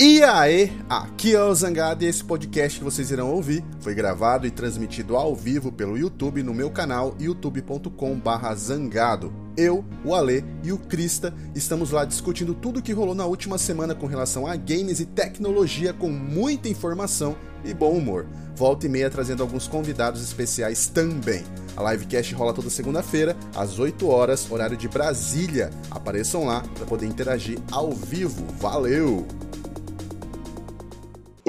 E aí, aqui é o Zangado e esse podcast que vocês irão ouvir foi gravado e transmitido ao vivo pelo YouTube no meu canal youtube.com/zangado. Eu, o Ale e o Krista estamos lá discutindo tudo o que rolou na última semana com relação a games e tecnologia com muita informação e bom humor. Volta e meia trazendo alguns convidados especiais também. A livecast rola toda segunda-feira, às 8 horas, horário de Brasília. Apareçam lá para poder interagir ao vivo. Valeu!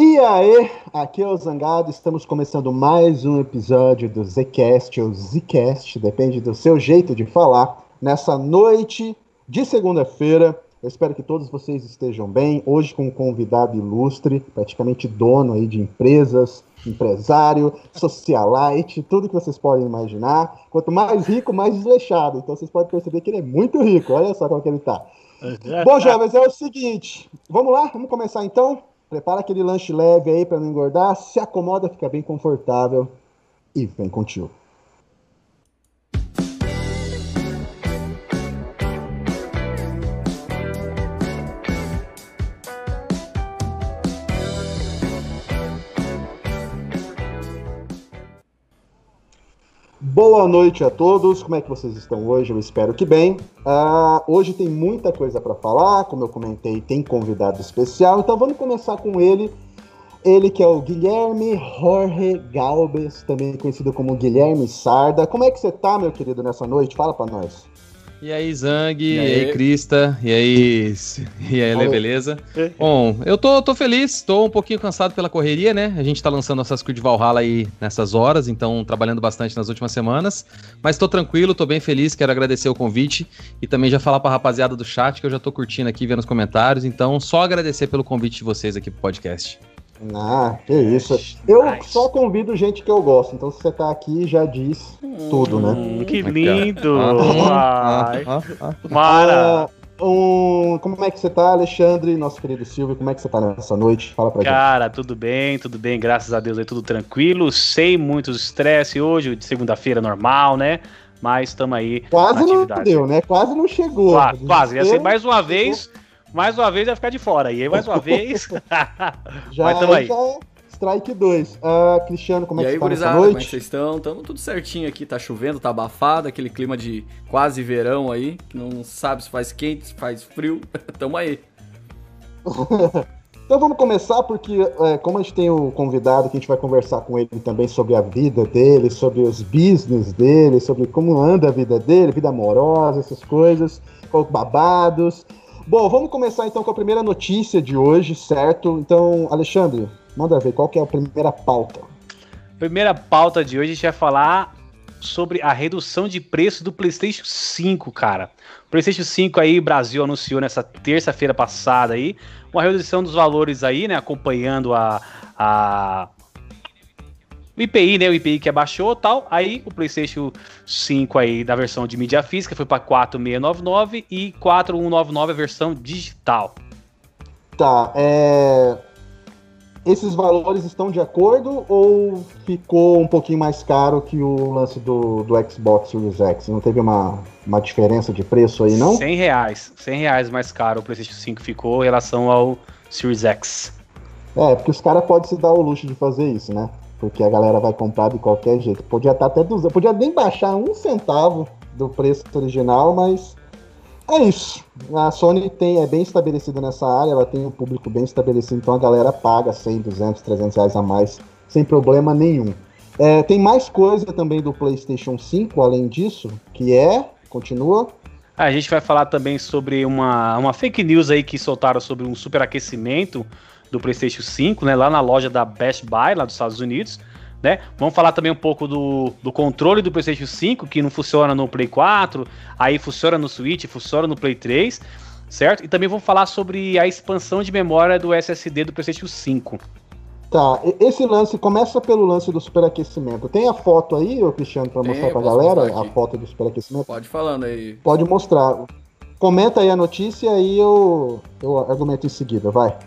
E aí, aqui é o Zangado, estamos começando mais um episódio do Zcast ou Zcast, depende do seu jeito de falar, nessa noite de segunda-feira. Eu espero que todos vocês estejam bem. Hoje com um convidado ilustre, praticamente dono aí de empresas, empresário, socialite, tudo que vocês podem imaginar. Quanto mais rico, mais desleixado. Então vocês podem perceber que ele é muito rico. Olha só como que ele tá. Bom, jovens, é o seguinte. Vamos lá, vamos começar então. Prepara aquele lanche leve aí para não engordar, se acomoda, fica bem confortável e vem contigo. Boa noite a todos, como é que vocês estão hoje? Eu espero que bem. Uh, hoje tem muita coisa para falar, como eu comentei, tem convidado especial, então vamos começar com ele. Ele que é o Guilherme Jorge Galbes, também conhecido como Guilherme Sarda. Como é que você tá, meu querido, nessa noite? Fala para nós. E aí, Zang, e aí, e aí Krista, e aí, e aí, Lê, beleza? Bom, eu tô, tô feliz, tô um pouquinho cansado pela correria, né? A gente tá lançando Assassin's Creed Valhalla aí nessas horas, então trabalhando bastante nas últimas semanas, mas tô tranquilo, tô bem feliz, quero agradecer o convite e também já falar pra rapaziada do chat que eu já tô curtindo aqui, vendo os comentários, então só agradecer pelo convite de vocês aqui pro podcast. Ah, que isso. Eu só convido gente que eu gosto, então se você tá aqui já diz tudo, né? Hum, que lindo! Ah, ah, Mara! Um, como é que você tá, Alexandre, nosso querido Silvio? Como é que você tá nessa noite? Fala pra Cara, gente. Cara, tudo bem, tudo bem, graças a Deus aí tudo tranquilo, sem muito estresse hoje, de segunda-feira normal, né? Mas estamos aí. Quase não deu, né? Quase não chegou. Quase, quase. Ia ser mais uma vez mais uma vez vai ficar de fora. E aí, mais uma vez. já, Mas tamo aí. Já... Strike 2. Uh, ah, Cristiano, como é que aí, tá gurizada, noite? Como é que vocês estão? Tamo tudo certinho aqui, tá chovendo, tá abafado, aquele clima de quase verão aí, que não sabe se faz quente, se faz frio. Tamo aí. então vamos começar, porque é, como a gente tem o convidado, que a gente vai conversar com ele também sobre a vida dele, sobre os business dele, sobre como anda a vida dele, vida amorosa, essas coisas, babados. Bom, vamos começar então com a primeira notícia de hoje, certo? Então, Alexandre, manda ver qual que é a primeira pauta. Primeira pauta de hoje a gente vai falar sobre a redução de preço do PlayStation 5, cara. O PlayStation 5 aí, Brasil anunciou nessa terça-feira passada aí uma redução dos valores aí, né, acompanhando a, a o IPI, né? O IPI que abaixou tal. Aí o PlayStation 5 aí da versão de mídia física foi para 4699 e 4199 a versão digital. Tá, é... Esses valores estão de acordo ou ficou um pouquinho mais caro que o lance do, do Xbox Series X? Não teve uma, uma diferença de preço aí, não? 100 reais. 100 reais mais caro o PlayStation 5 ficou em relação ao Series X. É, porque os caras podem se dar o luxo de fazer isso, né? Porque a galera vai comprar de qualquer jeito. Podia estar até 200, podia nem baixar um centavo do preço original, mas é isso. A Sony tem, é bem estabelecida nessa área, ela tem um público bem estabelecido, então a galera paga 100, 200, 300 reais a mais sem problema nenhum. É, tem mais coisa também do PlayStation 5, além disso, que é. Continua. A gente vai falar também sobre uma, uma fake news aí que soltaram sobre um superaquecimento do PlayStation 5, né, lá na loja da Best Buy, lá dos Estados Unidos. Né? Vamos falar também um pouco do, do controle do PlayStation 5, que não funciona no Play 4, aí funciona no Switch, funciona no Play 3, certo? E também vamos falar sobre a expansão de memória do SSD do PlayStation 5. Tá, esse lance começa pelo lance do superaquecimento. Tem a foto aí, ô Cristiano, para mostrar pra galera a foto do superaquecimento? Pode falando aí. Pode mostrar. Comenta aí a notícia e eu, eu argumento em seguida, vai.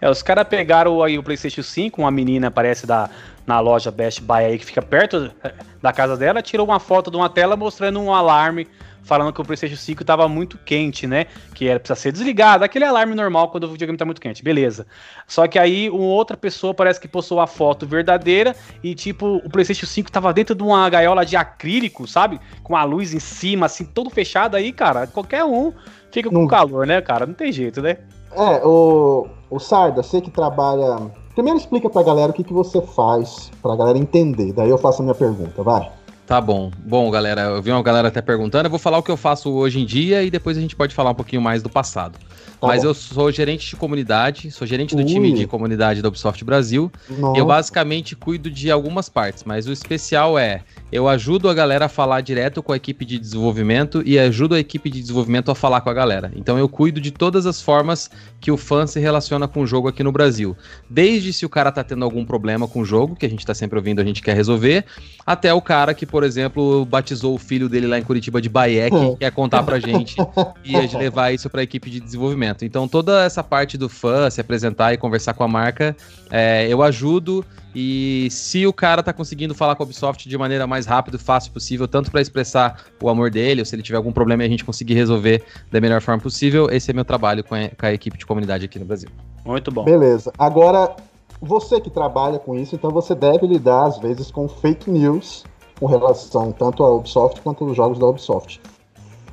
É, os caras pegaram aí o PlayStation 5, uma menina aparece da, na loja Best Buy aí, que fica perto eh, da casa dela, tirou uma foto de uma tela mostrando um alarme falando que o PlayStation 5 estava muito quente, né? Que era precisa ser desligado, aquele alarme normal quando o videogame está muito quente, beleza. Só que aí uma outra pessoa parece que postou a foto verdadeira e tipo o PlayStation 5 estava dentro de uma gaiola de acrílico, sabe? Com a luz em cima, assim, todo fechado aí, cara. Qualquer um fica com Não. calor, né, cara? Não tem jeito, né? É, o, o Sarda, você que trabalha. Primeiro explica pra galera o que, que você faz, pra galera entender. Daí eu faço a minha pergunta, vai. Tá bom. Bom, galera, eu vi uma galera até perguntando. Eu vou falar o que eu faço hoje em dia e depois a gente pode falar um pouquinho mais do passado. Mas eu sou gerente de comunidade, sou gerente do Ui. time de comunidade da Ubisoft Brasil. Nossa. Eu basicamente cuido de algumas partes, mas o especial é eu ajudo a galera a falar direto com a equipe de desenvolvimento e ajudo a equipe de desenvolvimento a falar com a galera. Então eu cuido de todas as formas que o fã se relaciona com o jogo aqui no Brasil. Desde se o cara tá tendo algum problema com o jogo, que a gente tá sempre ouvindo, a gente quer resolver, até o cara que, por exemplo, batizou o filho dele lá em Curitiba de Baek e quer contar pra gente e levar isso pra equipe de desenvolvimento. Então toda essa parte do fã, se apresentar e conversar com a marca, é, eu ajudo e se o cara tá conseguindo falar com a Ubisoft de maneira mais rápida e fácil possível, tanto para expressar o amor dele, ou se ele tiver algum problema e a gente conseguir resolver da melhor forma possível, esse é meu trabalho com a, com a equipe de comunidade aqui no Brasil. Muito bom. Beleza. Agora, você que trabalha com isso, então você deve lidar às vezes com fake news com relação tanto à Ubisoft quanto aos jogos da Ubisoft.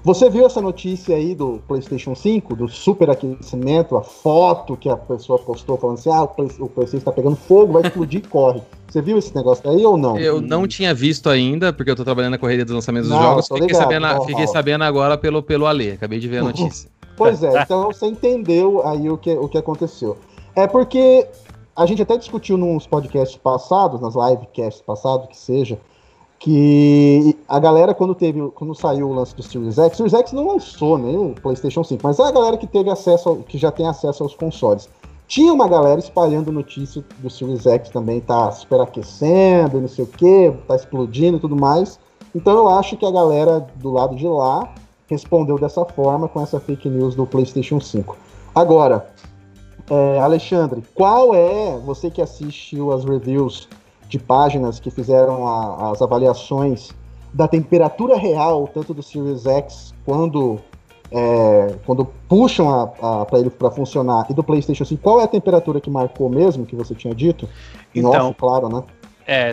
Você viu essa notícia aí do PlayStation 5, do superaquecimento, a foto que a pessoa postou falando assim: ah, o, Play, o PlayStation está pegando fogo, vai explodir e corre. Você viu esse negócio aí ou não? Eu não tinha visto ainda, porque eu tô trabalhando na correria dos lançamentos não, dos jogos. Fiquei, ligado, sabendo, fiquei sabendo agora pelo, pelo Ale, acabei de ver a notícia. pois é, então você entendeu aí o que, o que aconteceu. É porque a gente até discutiu nos podcasts passados, nas livecasts passados, que seja, que a galera quando teve quando saiu o lance do Series X, o Series X não lançou nem o PlayStation 5, mas é a galera que teve acesso, ao, que já tem acesso aos consoles. Tinha uma galera espalhando notícia do Series X também tá superaquecendo, não sei o que, tá explodindo e tudo mais. Então eu acho que a galera do lado de lá respondeu dessa forma com essa fake news do PlayStation 5. Agora, é, Alexandre, qual é, você que assistiu as reviews de páginas que fizeram a, as avaliações da temperatura real, tanto do Series X quando, é, quando puxam para ele para funcionar e do PlayStation 5, qual é a temperatura que marcou mesmo, que você tinha dito? Então, claro, né? É,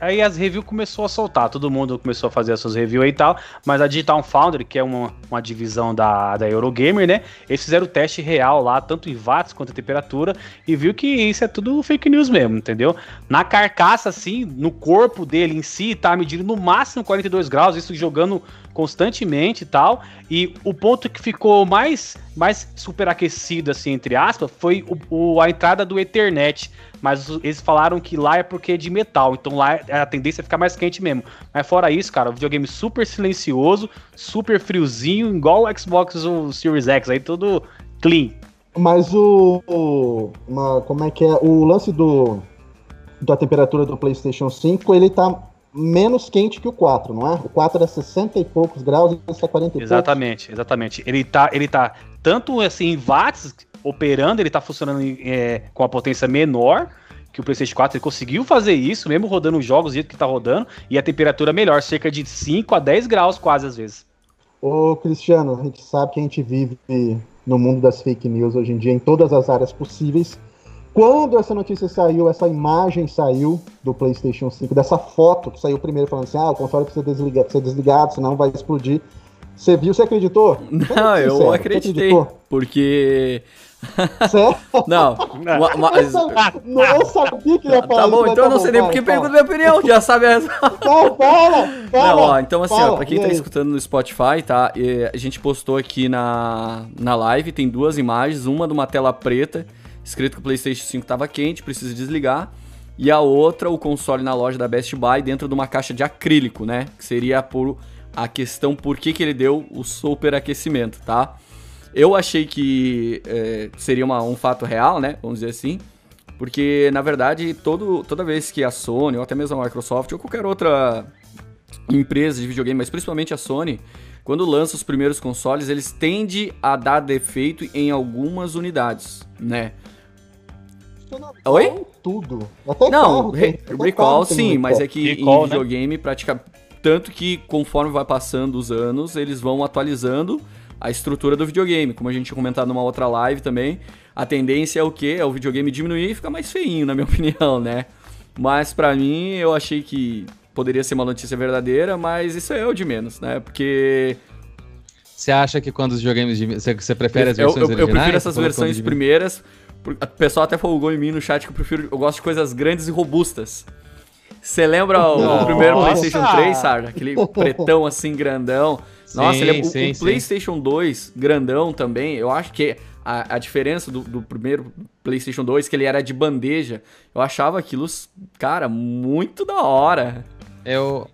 Aí as reviews começou a soltar, todo mundo começou a fazer as suas reviews e tal, mas a Digital Foundry, que é uma, uma divisão da, da Eurogamer, né? Eles fizeram o teste real lá, tanto em watts quanto em temperatura, e viu que isso é tudo fake news mesmo, entendeu? Na carcaça, assim, no corpo dele em si, tá medindo no máximo 42 graus, isso jogando constantemente e tal. E o ponto que ficou mais, mais superaquecido, assim, entre aspas, foi o, o, a entrada do Ethernet. Mas eles falaram que lá é porque é de metal, então lá a tendência é ficar mais quente mesmo. Mas fora isso, cara, o videogame super silencioso, super friozinho, igual o Xbox o Series X, aí tudo clean. Mas o, o uma, como é que é o lance do da temperatura do PlayStation 5, ele tá menos quente que o 4, não é? O 4 é 60 e poucos graus e esse é 40 e Exatamente, poucos. exatamente. Ele tá, ele tá tanto assim em watts operando, ele tá funcionando é, com a potência menor que o PlayStation 4. Ele conseguiu fazer isso, mesmo rodando os jogos do jeito que tá rodando, e a temperatura melhor, cerca de 5 a 10 graus quase às vezes. Ô Cristiano, a gente sabe que a gente vive no mundo das fake news hoje em dia, em todas as áreas possíveis. Quando essa notícia saiu, essa imagem saiu do PlayStation 5, dessa foto que saiu primeiro falando assim: ah, o console precisa desligar, ser desligado, senão vai explodir. Você viu, você acreditou? Não, eu acreditei. Porque. Certo? Não, mas... não, eu sabia que ia falar Tá bom, então eu não sei nem porque pergunta minha opinião, já sabe a resposta. Não, fala, fala, Não, ó, então assim, fala, ó, pra quem tá aí? escutando no Spotify, tá? A gente postou aqui na, na live, tem duas imagens, uma de uma tela preta escrito que o PlayStation 5 estava quente, precisa desligar. E a outra, o console na loja da Best Buy dentro de uma caixa de acrílico, né? Que seria por a questão por que, que ele deu o superaquecimento, tá? Eu achei que é, seria uma, um fato real, né? Vamos dizer assim. Porque, na verdade, todo, toda vez que a Sony, ou até mesmo a Microsoft, ou qualquer outra empresa de videogame, mas principalmente a Sony, quando lança os primeiros consoles, eles tendem a dar defeito em algumas unidades, né? Oi? tudo. Até não, carro, re recall sim, mas é que recall, em né? videogame praticamente tanto que conforme vai passando os anos, eles vão atualizando a estrutura do videogame, como a gente tinha comentado numa outra live também. A tendência é o quê? É o videogame diminuir e ficar mais feinho, na minha opinião, né? Mas para mim, eu achei que poderia ser uma notícia verdadeira, mas isso é o de menos, né? Porque você acha que quando os videogames. Você, você prefere as versões eu, eu, originais? Eu prefiro essas versões primeiras. O pessoal até folgou em mim no chat que eu prefiro. Eu gosto de coisas grandes e robustas. Você lembra o, o, primeiro PlayStation 3, Sarah? Aquele pretão assim, grandão. Nossa, sim, ele é, sim, o, o PlayStation 2, grandão também. Eu acho que a, a diferença do, do, primeiro PlayStation 2, que ele era de bandeja, eu achava aquilo, cara, muito da hora. Eu,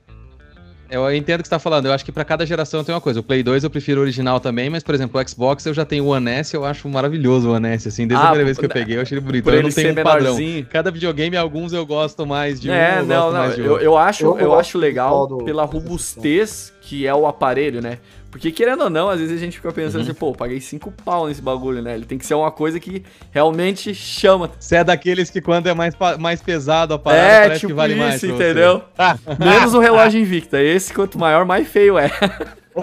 eu entendo o que você tá falando. Eu acho que para cada geração tem uma coisa. O Play 2 eu prefiro o original também, mas, por exemplo, o Xbox eu já tenho o One S, eu acho maravilhoso o One S, assim. Desde ah, a primeira vez que eu peguei, eu achei ele bonito. Por eu não tenho um padrão. Cada videogame, alguns eu gosto mais de é, um, eu não, não. Eu, eu, acho, eu, eu acho legal pela robustez que é o aparelho, né? Porque querendo ou não, às vezes a gente fica pensando uhum. assim, pô, paguei 5 pau nesse bagulho, né? Ele tem que ser uma coisa que realmente chama. Você é daqueles que quando é mais, mais pesado a parada, é, parece tipo que vale isso, mais. entendeu? Menos o relógio Invicta. Esse, quanto maior, mais feio é.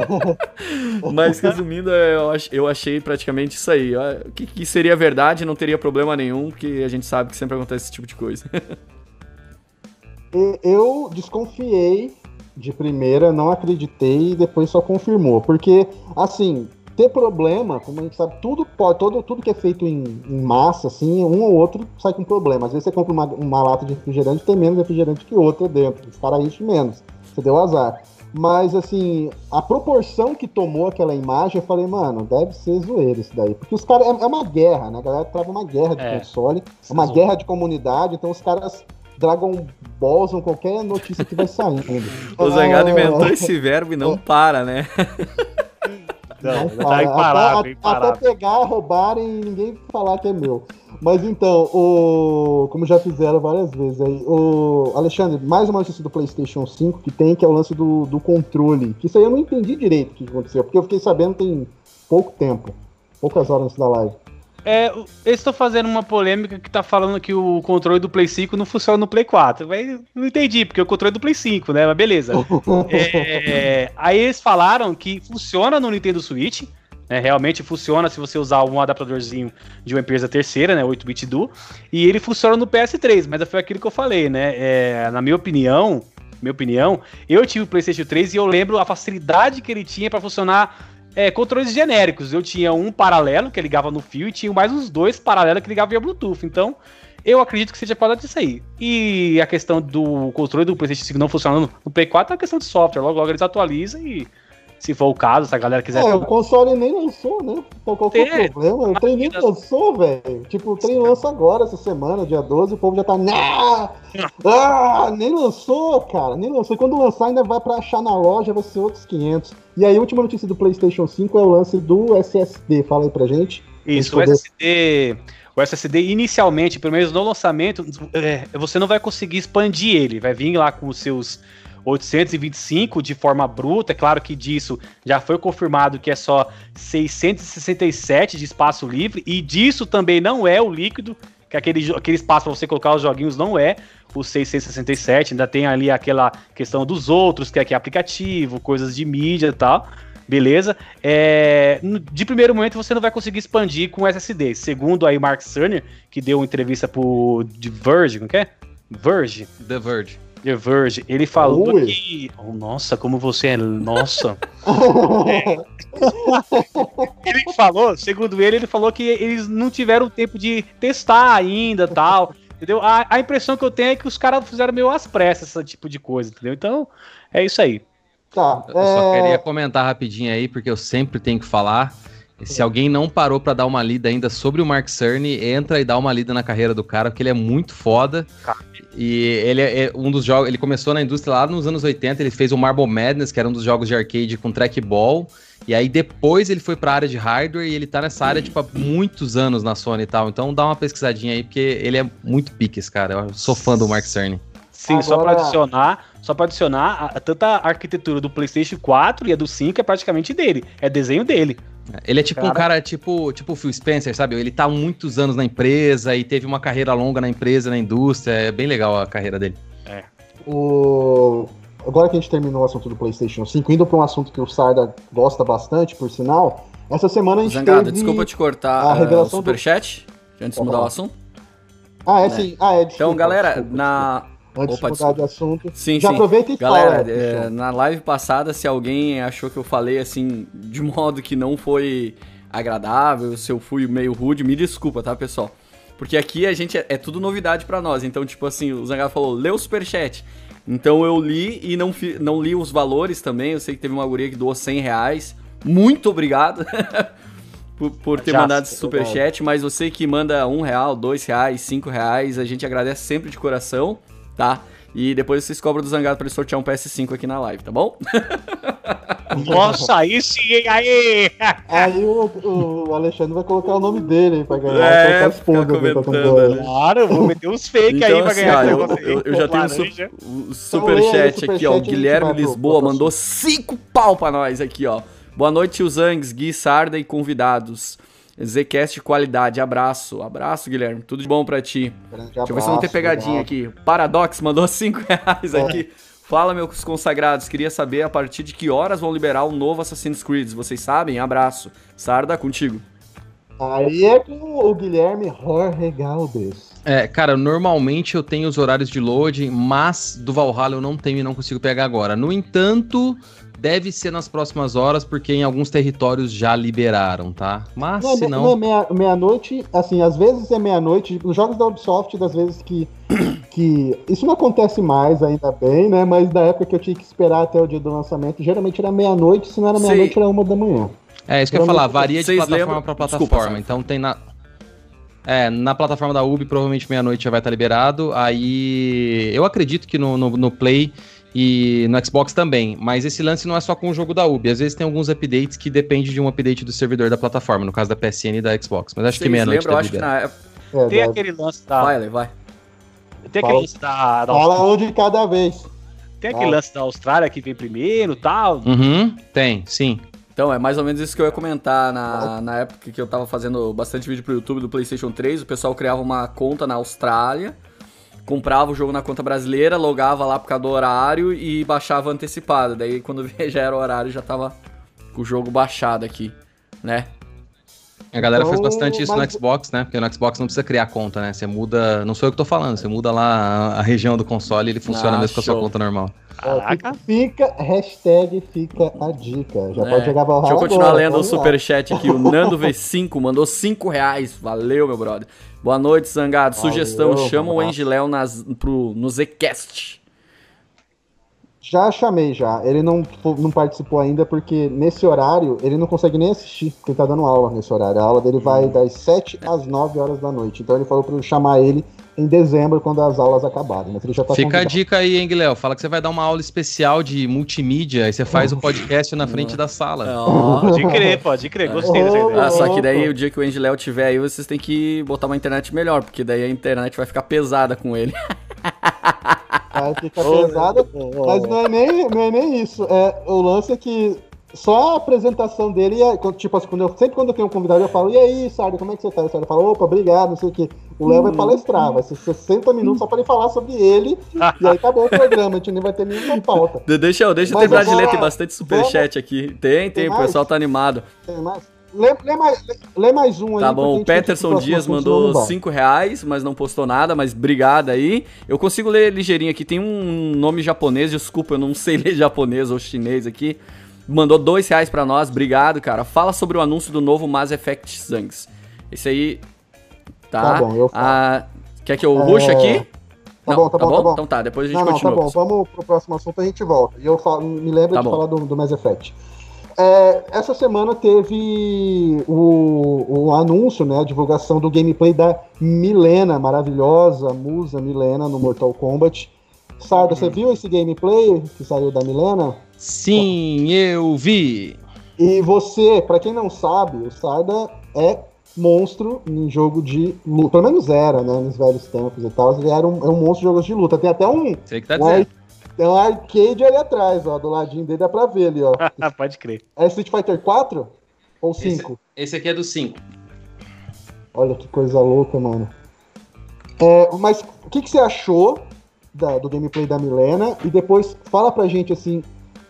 Mas resumindo, eu, eu achei praticamente isso aí. O que, que seria verdade não teria problema nenhum, porque a gente sabe que sempre acontece esse tipo de coisa. eu desconfiei de primeira, não acreditei e depois só confirmou. Porque, assim, ter problema, como a gente sabe, tudo pode, todo, tudo que é feito em, em, massa, assim, um ou outro sai com problema. Às vezes você compra uma, uma lata de refrigerante tem menos refrigerante que outra dentro. Os caras enchem menos. Você deu azar. Mas, assim, a proporção que tomou aquela imagem, eu falei, mano, deve ser zoeiro isso daí. Porque os caras. É, é, uma guerra, né? A galera trava uma guerra de é, console, é uma guerra de comunidade, então os caras Dragon Balls ou qualquer notícia que vai saindo. o Zangado é... inventou esse verbo e não para, né? Não, não para. Tá imparável, até, imparável. até pegar, roubarem e ninguém falar que é meu. Mas então, o, como já fizeram várias vezes aí, o Alexandre, mais uma notícia do PlayStation 5 que tem, que é o lance do, do controle. Que isso aí eu não entendi direito o que aconteceu, porque eu fiquei sabendo tem pouco tempo, poucas horas antes da live. É, eu estou fazendo uma polêmica que tá falando que o controle do Play 5 não funciona no Play 4. Mas não entendi, porque o controle é do Play 5, né? Mas beleza. é, aí eles falaram que funciona no Nintendo Switch. Né? Realmente funciona se você usar um adaptadorzinho de uma empresa terceira, né? 8-bit do. E ele funciona no PS3, mas foi aquilo que eu falei, né? É, na minha opinião, minha opinião, eu tive o PlayStation 3 e eu lembro a facilidade que ele tinha para funcionar é, controles genéricos. Eu tinha um paralelo que ligava no fio e tinha mais uns dois paralelos que ligavam via Bluetooth. Então, eu acredito que seja por disso aí. E a questão do controle do PlayStation 5 não funcionando no Play 4 é uma questão de software. Logo, logo eles atualizam e se for o caso, se a galera quiser. É, o console nem lançou, né? Então qual que é o problema? O trem nem lançou, velho. Tipo, o trem lança agora, essa semana, dia 12, o povo já tá. Nah! Ah, nem lançou, cara. Nem lançou. E quando lançar, ainda vai pra achar na loja, vai ser outros 500. E aí, a última notícia do PlayStation 5 é o lance do SSD. Fala aí pra gente. Isso, o SSD. O SSD, inicialmente, pelo menos no lançamento, é, você não vai conseguir expandir ele. Vai vir lá com os seus 825 de forma bruta. É claro que disso já foi confirmado que é só 667 de espaço livre, e disso também não é o líquido, que aquele, aquele espaço para você colocar os joguinhos não é o 667, ainda tem ali aquela questão dos outros, que é, que é aplicativo, coisas de mídia e tal. Beleza? É, de primeiro momento você não vai conseguir expandir com SSD. Segundo aí Mark Cerner, que deu uma entrevista pro The Verge, como que é? Verge. The Verge. The Verge, ele falou Ui. que. Oh, nossa, como você é. Nossa! ele falou, segundo ele, ele falou que eles não tiveram tempo de testar ainda tal. Entendeu? A, a impressão que eu tenho é que os caras fizeram meio às pressas esse tipo de coisa, entendeu? Então, é isso aí. Tá. Eu só é... queria comentar rapidinho aí, porque eu sempre tenho que falar. Se alguém não parou para dar uma lida ainda sobre o Mark Cerny, entra e dá uma lida na carreira do cara, porque ele é muito foda. E ele é, é um dos jogos. Ele começou na indústria lá nos anos 80, ele fez o Marble Madness, que era um dos jogos de arcade com trackball. E aí depois ele foi pra área de hardware e ele tá nessa área, tipo, há muitos anos na Sony e tal. Então dá uma pesquisadinha aí, porque ele é muito pique, esse cara. Eu sou fã do Mark Cerny. Sim, Agora... só para adicionar, só para adicionar, a, tanta a arquitetura do PlayStation 4 e a do 5 é praticamente dele, é desenho dele. Ele é tipo cara... um cara tipo, tipo Phil Spencer, sabe? Ele tá há muitos anos na empresa e teve uma carreira longa na empresa, na indústria. É bem legal a carreira dele. É. O... Agora que a gente terminou o assunto do PlayStation 5, indo para um assunto que o Sarda gosta bastante, por sinal, essa semana a gente Zangado, teve desculpa te cortar a revelação uh, superchat, do... antes de mudar o assunto. Ah, é, é. sim. Ah, é, desculpa, então, galera, desculpa, na... Desculpa. Antes Opa, de mudar de assunto. Sim, já sim. aproveita e Galera, fala. É, na live passada, se alguém achou que eu falei assim, de modo que não foi agradável, se eu fui meio rude, me desculpa, tá, pessoal? Porque aqui a gente é, é tudo novidade para nós. Então, tipo assim, o Zangado falou, lê o superchat. Então eu li e não, fi, não li os valores também. Eu sei que teve uma guria que doou 100 reais. Muito obrigado por, por, ter Já, mandado esse superchat. Mas você que manda um real, dois reais, cinco reais, a gente agradece sempre de coração tá? E depois vocês cobram do Zangado pra ele sortear um PS5 aqui na live, tá bom? Nossa, aí sim, aí! Aí o, o, Alexandre vai colocar o nome dele pra ganhar. É, comentando. Claro, eu vou meter uns fake então, aí pra assim, ganhar. eu, eu, eu, já tenho o um su, superchat aqui, ó. O Guilherme Lisboa mandou 5 pau pra nós aqui, ó. Boa noite, o Zangs, Gui Sarda e convidados. Zcast qualidade, abraço. Abraço, Guilherme. Tudo de bom pra ti. Grande Deixa eu ver se não tem pegadinha aqui. Paradox mandou 5 reais é. aqui. Fala, meus consagrados. Queria saber a partir de que horas vão liberar o novo Assassin's Creed. Vocês sabem? Abraço. Sarda, contigo. Aí é com o Guilherme Jorge Galdes. É, cara, normalmente eu tenho os horários de loading, mas do Valhalla eu não tenho e não consigo pegar agora. No entanto, deve ser nas próximas horas, porque em alguns territórios já liberaram, tá? Mas não, se não. não é meia-noite, meia assim, às vezes é meia-noite. Nos jogos da Ubisoft, das vezes que, que. Isso não acontece mais, ainda bem, né? Mas da época que eu tinha que esperar até o dia do lançamento, geralmente era meia-noite, se não era meia-noite, era uma da manhã. É, isso que eu ia falar, varia de plataforma para plataforma. Desculpa, então tem na. É, na plataforma da Ubi, provavelmente meia-noite já vai estar liberado. Aí eu acredito que no, no, no Play e no Xbox também. Mas esse lance não é só com o jogo da Ubi. Às vezes tem alguns updates que depende de um update do servidor da plataforma, no caso da PSN e da Xbox. Mas acho Vocês que meia-noite tá acho que na... é, Tem aquele lance da. Vai, vai. Tem aquele lance da. da Fala um de cada vez. Tem aquele ah. lance da Austrália que vem primeiro e tal. Uhum, tem, sim. Então, é mais ou menos isso que eu ia comentar na, na época que eu tava fazendo bastante vídeo pro YouTube do PlayStation 3. O pessoal criava uma conta na Austrália comprava o jogo na conta brasileira, logava lá por causa do horário e baixava antecipado. Daí quando já era o horário já tava com o jogo baixado aqui, né? A galera então, fez bastante isso mas... no Xbox, né? Porque no Xbox não precisa criar conta, né? Você muda. Não sou eu que tô falando, você muda lá a, região do console e ele funciona ah, mesmo show. com a sua conta normal. Caraca. Fica, hashtag fica a dica. Já é. pode jogar Valhalla Deixa eu continuar agora, lendo o superchat aqui. O Nando V5 mandou 5 reais. Valeu, meu brother. Boa noite, Zangado. Valeu, Sugestão: chama o Angiléu nas, pro, no Zcast. Já chamei já. Ele não, não participou ainda porque nesse horário ele não consegue nem assistir, porque ele tá dando aula nesse horário. A aula dele vai das 7 às 9 horas da noite. Então ele falou para eu chamar ele em dezembro, quando as aulas acabarem. Mas ele já tá Fica convidado. a dica aí, hein, Guilherme? Fala que você vai dar uma aula especial de multimídia, aí você faz o podcast na frente da sala. pode crer, pode crer, gostei dessa ideia. Ah, só que daí o dia que o Angeléo tiver aí, vocês têm que botar uma internet melhor, porque daí a internet vai ficar pesada com ele. Vai ficar pesada, mas não é, nem, não é nem isso. É, o lance é que só a apresentação dele, é, tipo assim, quando eu, sempre quando eu tenho um convidado, eu falo, e aí, Sardo, como é que você tá? O Sardo fala, opa, obrigado, não sei o quê. O Léo vai hum. palestrar, vai ser 60 minutos só pra ele falar sobre ele, e aí acabou o programa, a gente nem vai ter nenhuma pauta. Deixa, deixa eu terminar de ler, tem bastante superchat aqui. Tem, tem, tem o pessoal tá animado. Tem mais? Lê, lê, mais, lê, mais um aí. Tá bom, o Peterson Dias mandou 5 reais, mas não postou nada, mas obrigado aí. Eu consigo ler ligeirinho aqui, tem um nome japonês, desculpa, eu não sei ler japonês ou chinês aqui. Mandou dois reais pra nós, obrigado, cara. Fala sobre o anúncio do novo Mass Effect Zangs. Esse aí. Tá. Tá bom, eu falo. Ah, quer que eu é... ruxe aqui? Tá, não, bom, tá, tá bom, tá bom, Então tá, depois a gente não, não, continua. Tá bom, vamos pro próximo assunto a gente volta. E eu falo, me lembro tá de bom. falar do, do Mass Effect. É, essa semana teve o, o, anúncio, né, a divulgação do gameplay da Milena, maravilhosa musa Milena no Mortal Kombat. Sarda, você uhum. viu esse gameplay que saiu da Milena? Sim, eu vi. E você, para quem não sabe, o Sarda é monstro em jogo de luta. Pelo menos era, né? Nos velhos tempos e tal. Ele era um, é um monstro de jogos de luta. Tem até um. Sei que tá um dizendo. Tem um arcade ali atrás, ó. Do ladinho dele dá pra ver ali, ó. Pode crer. É Street Fighter 4? Ou 5? Esse, esse, aqui é do 5. Olha que coisa louca, mano. É, mas o que, que você achou da, do gameplay da Milena? E depois fala pra gente, assim,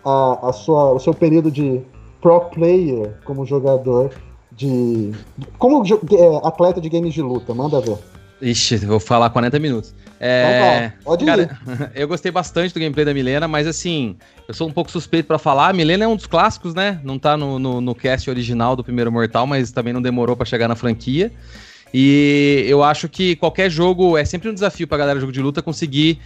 a, a sua, o seu período de pro player como jogador de. Como é, atleta de games de luta, manda ver. Ixi, vou falar 40 minutos. É, então pode cara, ir. eu gostei bastante do gameplay da Milena, mas assim, eu sou um pouco suspeito para falar. A Milena é um dos clássicos, né? Não tá no, no, no cast original do primeiro Mortal, mas também não demorou para chegar na franquia. E eu acho que qualquer jogo é sempre um desafio pra galera jogo de luta conseguir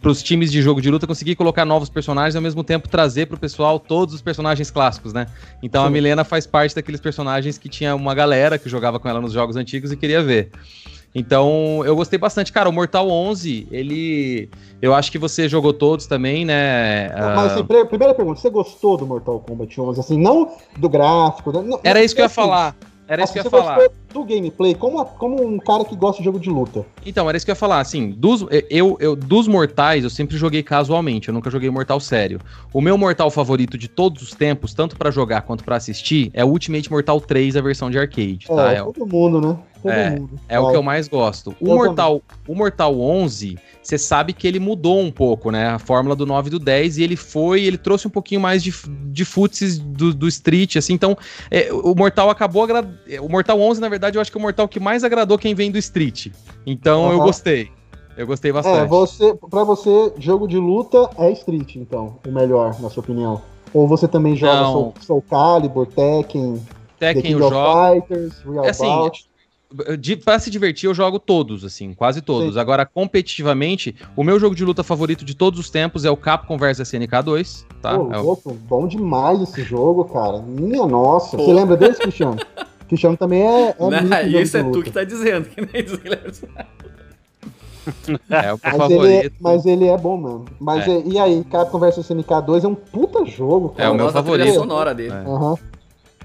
para os times de jogo de luta conseguir colocar novos personagens e ao mesmo tempo trazer para o pessoal todos os personagens clássicos, né? Então Sim. a Milena faz parte daqueles personagens que tinha uma galera que jogava com ela nos jogos antigos e queria ver. Então, eu gostei bastante. Cara, o Mortal 11, ele. Eu acho que você jogou todos também, né? Mas, assim, primeira pergunta: você gostou do Mortal Kombat 11? Assim, não do gráfico. Não, Era isso que eu ia assim, falar. Era isso que eu ia falar. Do gameplay, como, como um cara que gosta de jogo de luta. Então, era isso que eu ia falar. Assim, dos, eu, eu, dos mortais, eu sempre joguei casualmente. Eu nunca joguei mortal sério. O meu mortal favorito de todos os tempos, tanto para jogar quanto para assistir, é o Ultimate Mortal 3, a versão de arcade. É, tá? É, todo mundo, né? Todo é, mundo. é o que eu mais gosto. O Mortal, o Mortal 11, você sabe que ele mudou um pouco, né? A fórmula do 9 e do 10, e ele foi, ele trouxe um pouquinho mais de, de futs do, do Street, assim. Então, é, o Mortal acabou. Agra... O Mortal 11, na verdade, eu acho que é o Mortal que mais agradou quem vem do Street. Então, uhum. eu gostei. Eu gostei bastante. É, você, pra você, jogo de luta é Street, então, o melhor, na sua opinião. Ou você também joga Soul, Soul Calibur, Tekken, Tekken, The jogo. Fighters, Real é assim, Bout de, pra se divertir, eu jogo todos, assim, quase todos. Sim. Agora, competitivamente, o meu jogo de luta favorito de todos os tempos é o Capcom vs SNK 2, tá? Pô, é o... bom demais esse jogo, cara. Minha nossa. Pô. Você lembra desse, Cristiano? Cristiano também é. é Não, isso é tu que tá dizendo, que nem É o mas favorito. Ele é, mas ele é bom, mano. Mas é. e aí, Capcom vs SNK 2 é um puta jogo, cara. É o meu favorito. Da trilha sonora dele. É. Uhum.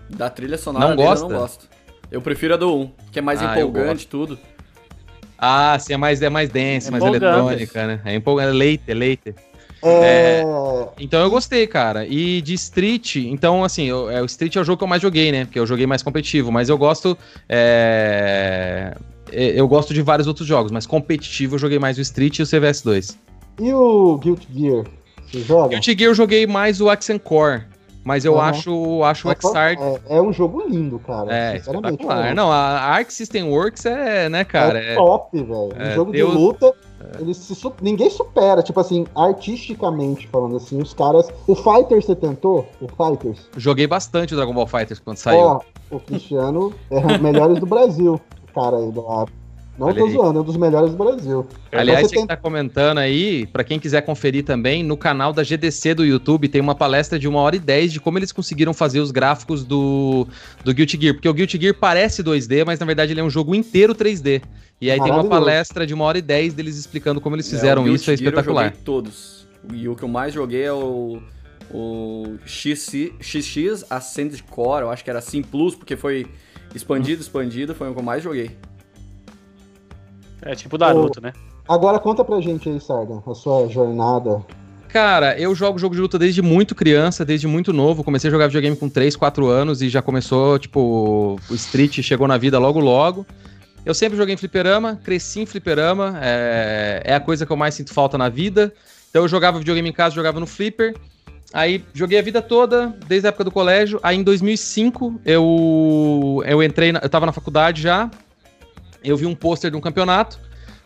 Da trilha sonora não dele gosta? eu não gosto. Eu prefiro a do 1, que é mais ah, empolgante tudo. Ah, sim, é mais, é mais dense, é mais eletrônica, né? É empolgante, é leite, é leite. É... Então eu gostei, cara. E de Street, então assim, eu, é, o Street é o jogo que eu mais joguei, né? Porque eu joguei mais competitivo, mas eu gosto. É... é eu gosto de vários outros jogos, mas competitivo eu joguei mais o Street e o CVS 2. E o Guilty Gear? Você joga? Guilty Gear eu joguei mais o Accent Core. Mas eu uhum. acho, acho o Xrd... É, é, um jogo lindo, cara. É, espetacular. Não, a Arc System Works é, né, cara? É, é top, velho. É, um jogo Deus... de luta, é. ele ninguém supera. Tipo assim, artisticamente falando assim, os caras... O Fighters, você tentou? O Fighters? Joguei bastante o Dragon Ball Fighters quando saiu. Ó, o Cristiano é um melhores do Brasil, cara aí. Não Olha tô aí. zoando, é um dos melhores do Brasil. Aliás, você tem... que tá comentando aí, para quem quiser conferir também, no canal da GDC do YouTube tem uma palestra de uma hora e dez de como eles conseguiram fazer os gráficos do, do Guilty Gear. Porque o Guilty Gear parece 2D, mas na verdade ele é um jogo inteiro 3D. E aí tem uma palestra de uma hora e dez deles explicando como eles é, fizeram é, isso, é espetacular. Eu joguei todos. E o que eu mais joguei é o, o XX, XX Ascended Core, eu acho que era Sim Plus, porque foi expandido, expandido, foi o que eu mais joguei. É tipo Naruto, né? Agora conta pra gente aí, Sarda, a sua jornada. Cara, eu jogo jogo de luta desde muito criança, desde muito novo. Comecei a jogar videogame com 3, 4 anos e já começou, tipo, o Street chegou na vida logo logo. Eu sempre joguei em fliperama, cresci em fliperama, é, é a coisa que eu mais sinto falta na vida. Então eu jogava videogame em casa, jogava no flipper. Aí joguei a vida toda, desde a época do colégio. Aí em 2005 eu, eu entrei, na, eu tava na faculdade já, eu vi um pôster de um campeonato,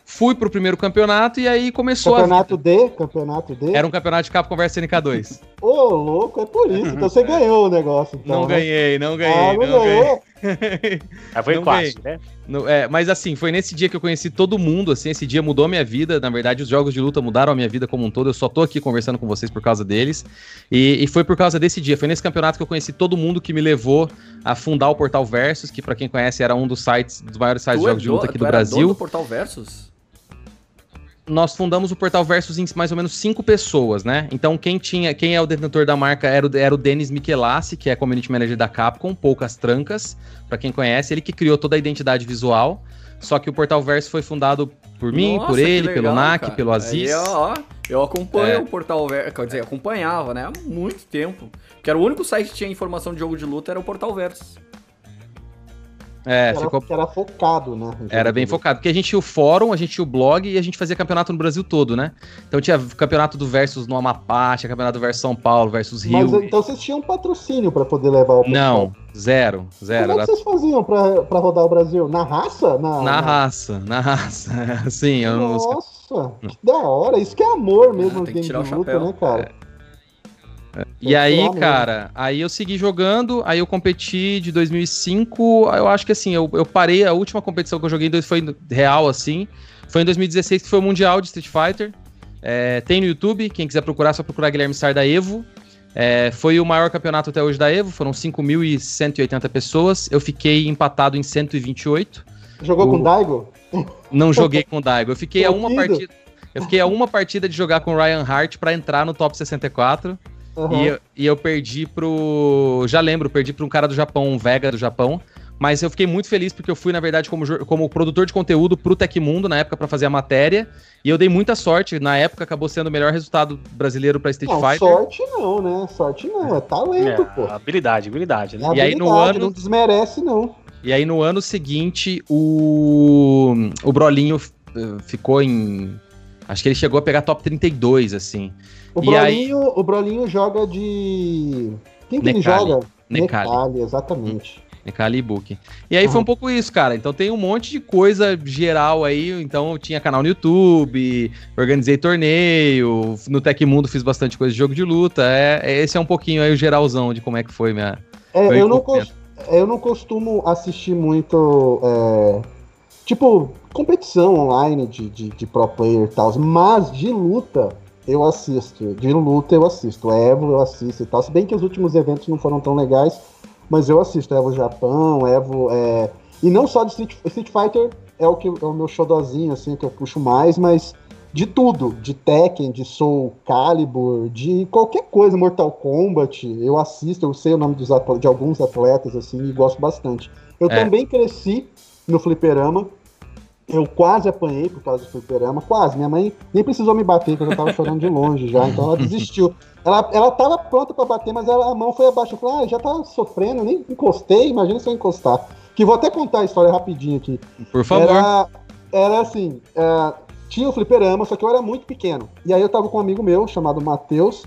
fui pro primeiro campeonato e aí começou campeonato a. Campeonato D? Campeonato D? Era um campeonato de Capcom vs NK2. Ô, oh, louco, é por isso. Então você ganhou o negócio. Então, não né? ganhei, não ganhei. Ah, não, não ganhou? Aí foi fácil, né? No, é, mas assim, foi nesse dia que eu conheci todo mundo, assim, esse dia mudou minha vida, na verdade os jogos de luta mudaram a minha vida como um todo, eu só tô aqui conversando com vocês por causa deles, e, e foi por causa desse dia, foi nesse campeonato que eu conheci todo mundo que me levou a fundar o Portal Versus, que para quem conhece era um dos sites, dos maiores sites tu de jogos é de luta aqui do Brasil. do Portal Versus? Nós fundamos o Portal Versus em mais ou menos cinco pessoas, né? Então quem tinha, quem é o detentor da marca era o, era o Denis Michelassi, que é community manager da Capcom, poucas trancas, para quem conhece, ele que criou toda a identidade visual. Só que o Portal Versus foi fundado por mim, Nossa, por ele, legal, pelo NAC, cara. pelo Aziz. Aí, ó, eu acompanho é. o Portal Versus, quer dizer, acompanhava, né, há muito tempo. Que era o único site que tinha informação de jogo de luta, era o Portal Versus. É, que ficou. Era, que era focado, né? Era bem focado. Porque a gente tinha o fórum, a gente tinha o blog e a gente fazia campeonato no Brasil todo, né? Então tinha campeonato do Versus no Amapá, tinha campeonato do Versus São Paulo, Versus Rio. Mas então vocês tinham patrocínio para poder levar o pessoal? Não, zero, zero. Como é que vocês faziam para rodar o Brasil? Na raça? Na, na, na... raça, na raça. Sim, eu Nossa, não... que da hora. Isso que é amor mesmo ah, no game de luta, né, cara? É. E aí, cara, aí eu segui jogando, aí eu competi de 2005, eu acho que assim, eu, eu parei, a última competição que eu joguei foi real, assim, foi em 2016, que foi o Mundial de Street Fighter, é, tem no YouTube, quem quiser procurar, só procurar Guilherme Star da Evo, é, foi o maior campeonato até hoje da Evo, foram 5.180 pessoas, eu fiquei empatado em 128. Jogou o... com o Daigo? Não joguei com o Daigo, eu fiquei a uma partida... Eu fiquei a uma partida de jogar com o Ryan Hart para entrar no top 64. Uhum. E, eu, e eu perdi pro. Já lembro, perdi pra um cara do Japão, um Vega do Japão. Mas eu fiquei muito feliz porque eu fui, na verdade, como, como produtor de conteúdo pro Tecmundo na época para fazer a matéria. E eu dei muita sorte. Na época acabou sendo o melhor resultado brasileiro pra Street não, Fighter. Sorte não, né? Sorte não, é talento, é, pô. Habilidade, habilidade, né? É e habilidade, aí no ano. Não desmerece, não. E aí no ano seguinte, o, o Brolinho eh, ficou em. Acho que ele chegou a pegar top 32, assim. O Brolinho, aí... o Brolinho joga de. Quem que ele joga? Necali. Necali, exatamente. Necali e Book. E aí foi um pouco isso, cara. Então tem um monte de coisa geral aí. Então eu tinha canal no YouTube, organizei torneio, no Tecmundo fiz bastante coisa de jogo de luta. É, é, esse é um pouquinho aí o geralzão de como é que foi minha. É, eu, não eu não costumo assistir muito. É, tipo, competição online de, de, de pro player e tal, mas de luta eu assisto. De luta eu assisto. Evo eu assisto e tal. Se bem que os últimos eventos não foram tão legais, mas eu assisto. Evo Japão, Evo. É... E não só de Street, Street Fighter é o que é o meu showzinho, assim, que eu puxo mais, mas de tudo. De Tekken, de Soul Calibur, de qualquer coisa, Mortal Kombat, eu assisto, eu sei o nome dos de alguns atletas, assim, e gosto bastante. Eu é. também cresci no fliperama. Eu quase apanhei por causa do fliperama, quase. Minha mãe nem precisou me bater, porque eu tava chorando de longe já, então ela desistiu. Ela, ela tava pronta para bater, mas ela, a mão foi abaixo. Eu falei, ah, já tá sofrendo, nem encostei, imagina se eu encostar. Que vou até contar a história rapidinho aqui. Por favor. Era, era assim, é, tinha o fliperama, só que eu era muito pequeno. E aí eu tava com um amigo meu, chamado Matheus,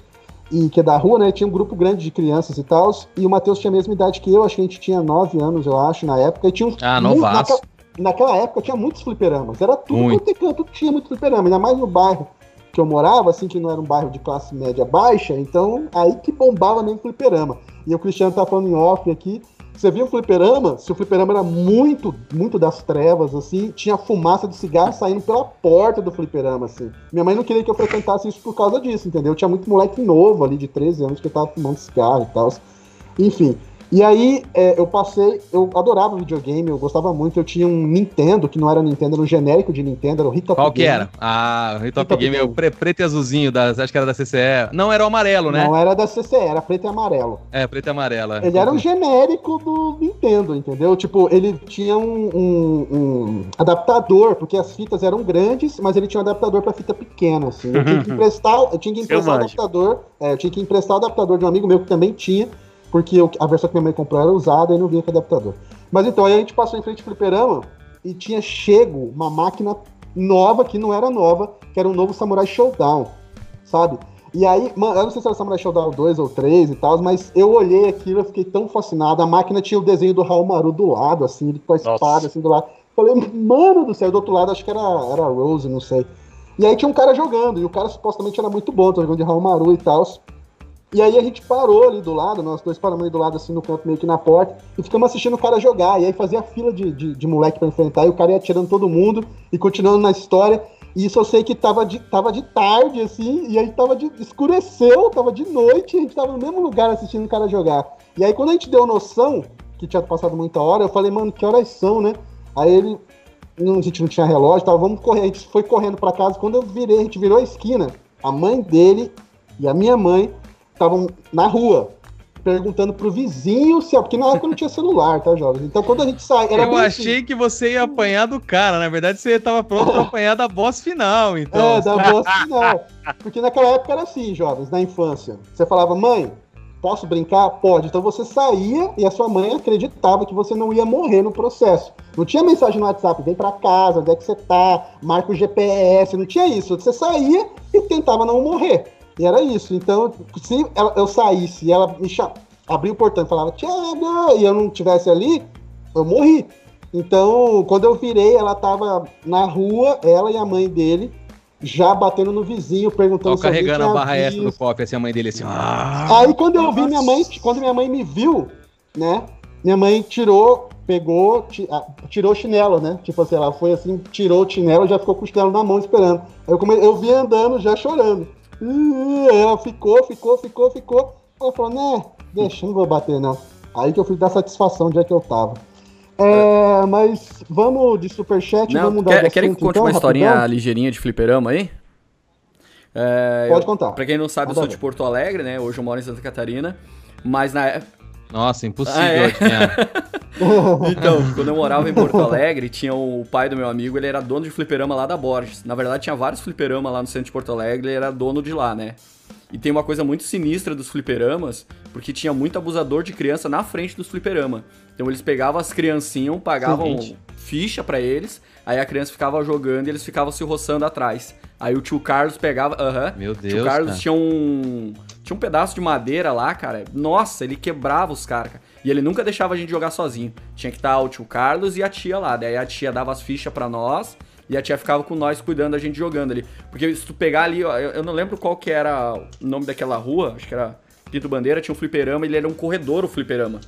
e que é da rua, né? Tinha um grupo grande de crianças e tal. E o Matheus tinha a mesma idade que eu, acho que a gente tinha 9 anos, eu acho, na época. E tinha uns. Ah, novaço naquela época tinha muitos fliperamas. Era tudo muito. quanto é canto tinha muito fliperama. Ainda mais no bairro que eu morava, assim, que não era um bairro de classe média baixa, então aí que bombava mesmo fliperama. E o Cristiano tá falando em off aqui. Você viu o fliperama? Se o fliperama era muito, muito das trevas, assim, tinha fumaça de cigarro saindo pela porta do fliperama, assim. Minha mãe não queria que eu frequentasse isso por causa disso, entendeu? Tinha muito moleque novo ali, de 13 anos, que tava fumando cigarro e tal. Enfim, e aí é, eu passei, eu adorava videogame, eu gostava muito. Eu tinha um Nintendo, que não era Nintendo, era um genérico de Nintendo, era o Hitop Qual Game. Qual que era? Ah, o Hitop, Game, Game. é o preto e azulzinho, das, acho que era da CCE. Não, era o amarelo, né? Não era da CCE, era preto e amarelo. É, preto e amarelo. É. Ele era um genérico do Nintendo, entendeu? Tipo, ele tinha um, um, um adaptador, porque as fitas eram grandes, mas ele tinha um adaptador para fita pequena, assim. Eu tinha que emprestar, eu tinha que emprestar o adaptador, é, eu tinha que emprestar o adaptador de um amigo meu que também tinha porque a versão que minha mãe comprou era usada e não vinha com adaptador. Mas então, aí a gente passou em frente ao fliperama e tinha chego uma máquina nova, que não era nova, que era um novo Samurai Showdown, sabe? E aí, mano, eu não sei se era Samurai Showdown 2 ou 3 e tal, mas eu olhei aquilo, eu fiquei tão fascinado. A máquina tinha o desenho do Raul Maru do lado, assim, com a espada, Nossa. assim, do lado. Falei, mano do céu, do outro lado acho que era, era Rose, não sei. E aí tinha um cara jogando, e o cara supostamente era muito bom, tô jogando de Raul Maru e tal. E aí a gente parou ali do lado, nós dois paramos ali do lado, assim, no canto, meio que na porta, e ficamos assistindo o cara jogar. E aí fazia fila de, de, de moleque para enfrentar, e o cara ia atirando todo mundo, e continuando na história. E isso eu sei que tava de, tava de tarde, assim, e aí tava de. escureceu, tava de noite, e a gente tava no mesmo lugar assistindo o cara jogar. E aí quando a gente deu noção que tinha passado muita hora, eu falei, mano, que horas são, né? Aí ele. A gente não tinha relógio, tava, vamos correr. A gente foi correndo para casa. Quando eu virei, a gente virou a esquina. A mãe dele e a minha mãe estavam na rua perguntando pro vizinho se. Porque na época não tinha celular, tá, jovens? Então quando a gente sai. Era Eu assim. achei assim. que você ia apanhar do cara. Na verdade, você estava pronto para apanhar da boss final, então. É, da boss final. Porque naquela época era assim, jovens, na infância. Você falava, mãe, posso brincar? Pode. Então você saía e a sua mãe acreditava que você não ia morrer no processo. Não tinha mensagem no WhatsApp, vem para casa, onde é que você tá, marca o GPS, não tinha isso. Você saía e tentava não morrer. E era isso. Então, se eu saísse e ela me abriu o portão e falava, Thiago, e eu não tivesse ali, eu morri. Então, quando eu virei, ela tava na rua, ela e a mãe dele, já batendo no vizinho, perguntando Tô carregando a barra extra do copo, assim, a mãe dele assim. Ah, Aí quando eu vi minha mãe, quando minha mãe me viu, né? Minha mãe tirou, pegou, tirou o chinelo, né? Tipo assim, ela foi assim, tirou o chinelo, já ficou com o chinelo na mão esperando. Aí eu, come... eu vi andando, já chorando. Aí ela ficou, ficou, ficou, ficou. Ela falou, né, deixa, não vou bater não. Aí que eu fui dar satisfação onde é que eu tava. É, mas vamos de superchat, Não, vamos mudar quer, Querem que conte então, uma historinha rapidão? ligeirinha de fliperama aí? É, Pode contar. Pra quem não sabe, eu sou de Porto Alegre, né? Hoje eu moro em Santa Catarina. Mas na época. Nossa, impossível ah, é? então, quando eu morava em Porto Alegre, tinha o pai do meu amigo, ele era dono de fliperama lá da Borges. Na verdade, tinha vários fliperamas lá no centro de Porto Alegre, ele era dono de lá, né? E tem uma coisa muito sinistra dos fliperamas, porque tinha muito abusador de criança na frente dos fliperamas. Então eles pegavam as criancinhas, pagavam Sim, ficha para eles, aí a criança ficava jogando e eles ficavam se roçando atrás. Aí o tio Carlos pegava. Aham. Uh -huh, Meu Deus. O tio Carlos cara. tinha um. Tinha um pedaço de madeira lá, cara. Nossa, ele quebrava os caras, cara. E ele nunca deixava a gente jogar sozinho. Tinha que estar o tio Carlos e a tia lá. Daí a tia dava as fichas para nós e a tia ficava com nós cuidando da gente jogando ali. Porque se tu pegar ali, ó, eu, eu não lembro qual que era o nome daquela rua, acho que era Pinto Bandeira, tinha um fliperama, ele era um corredor o fliperama,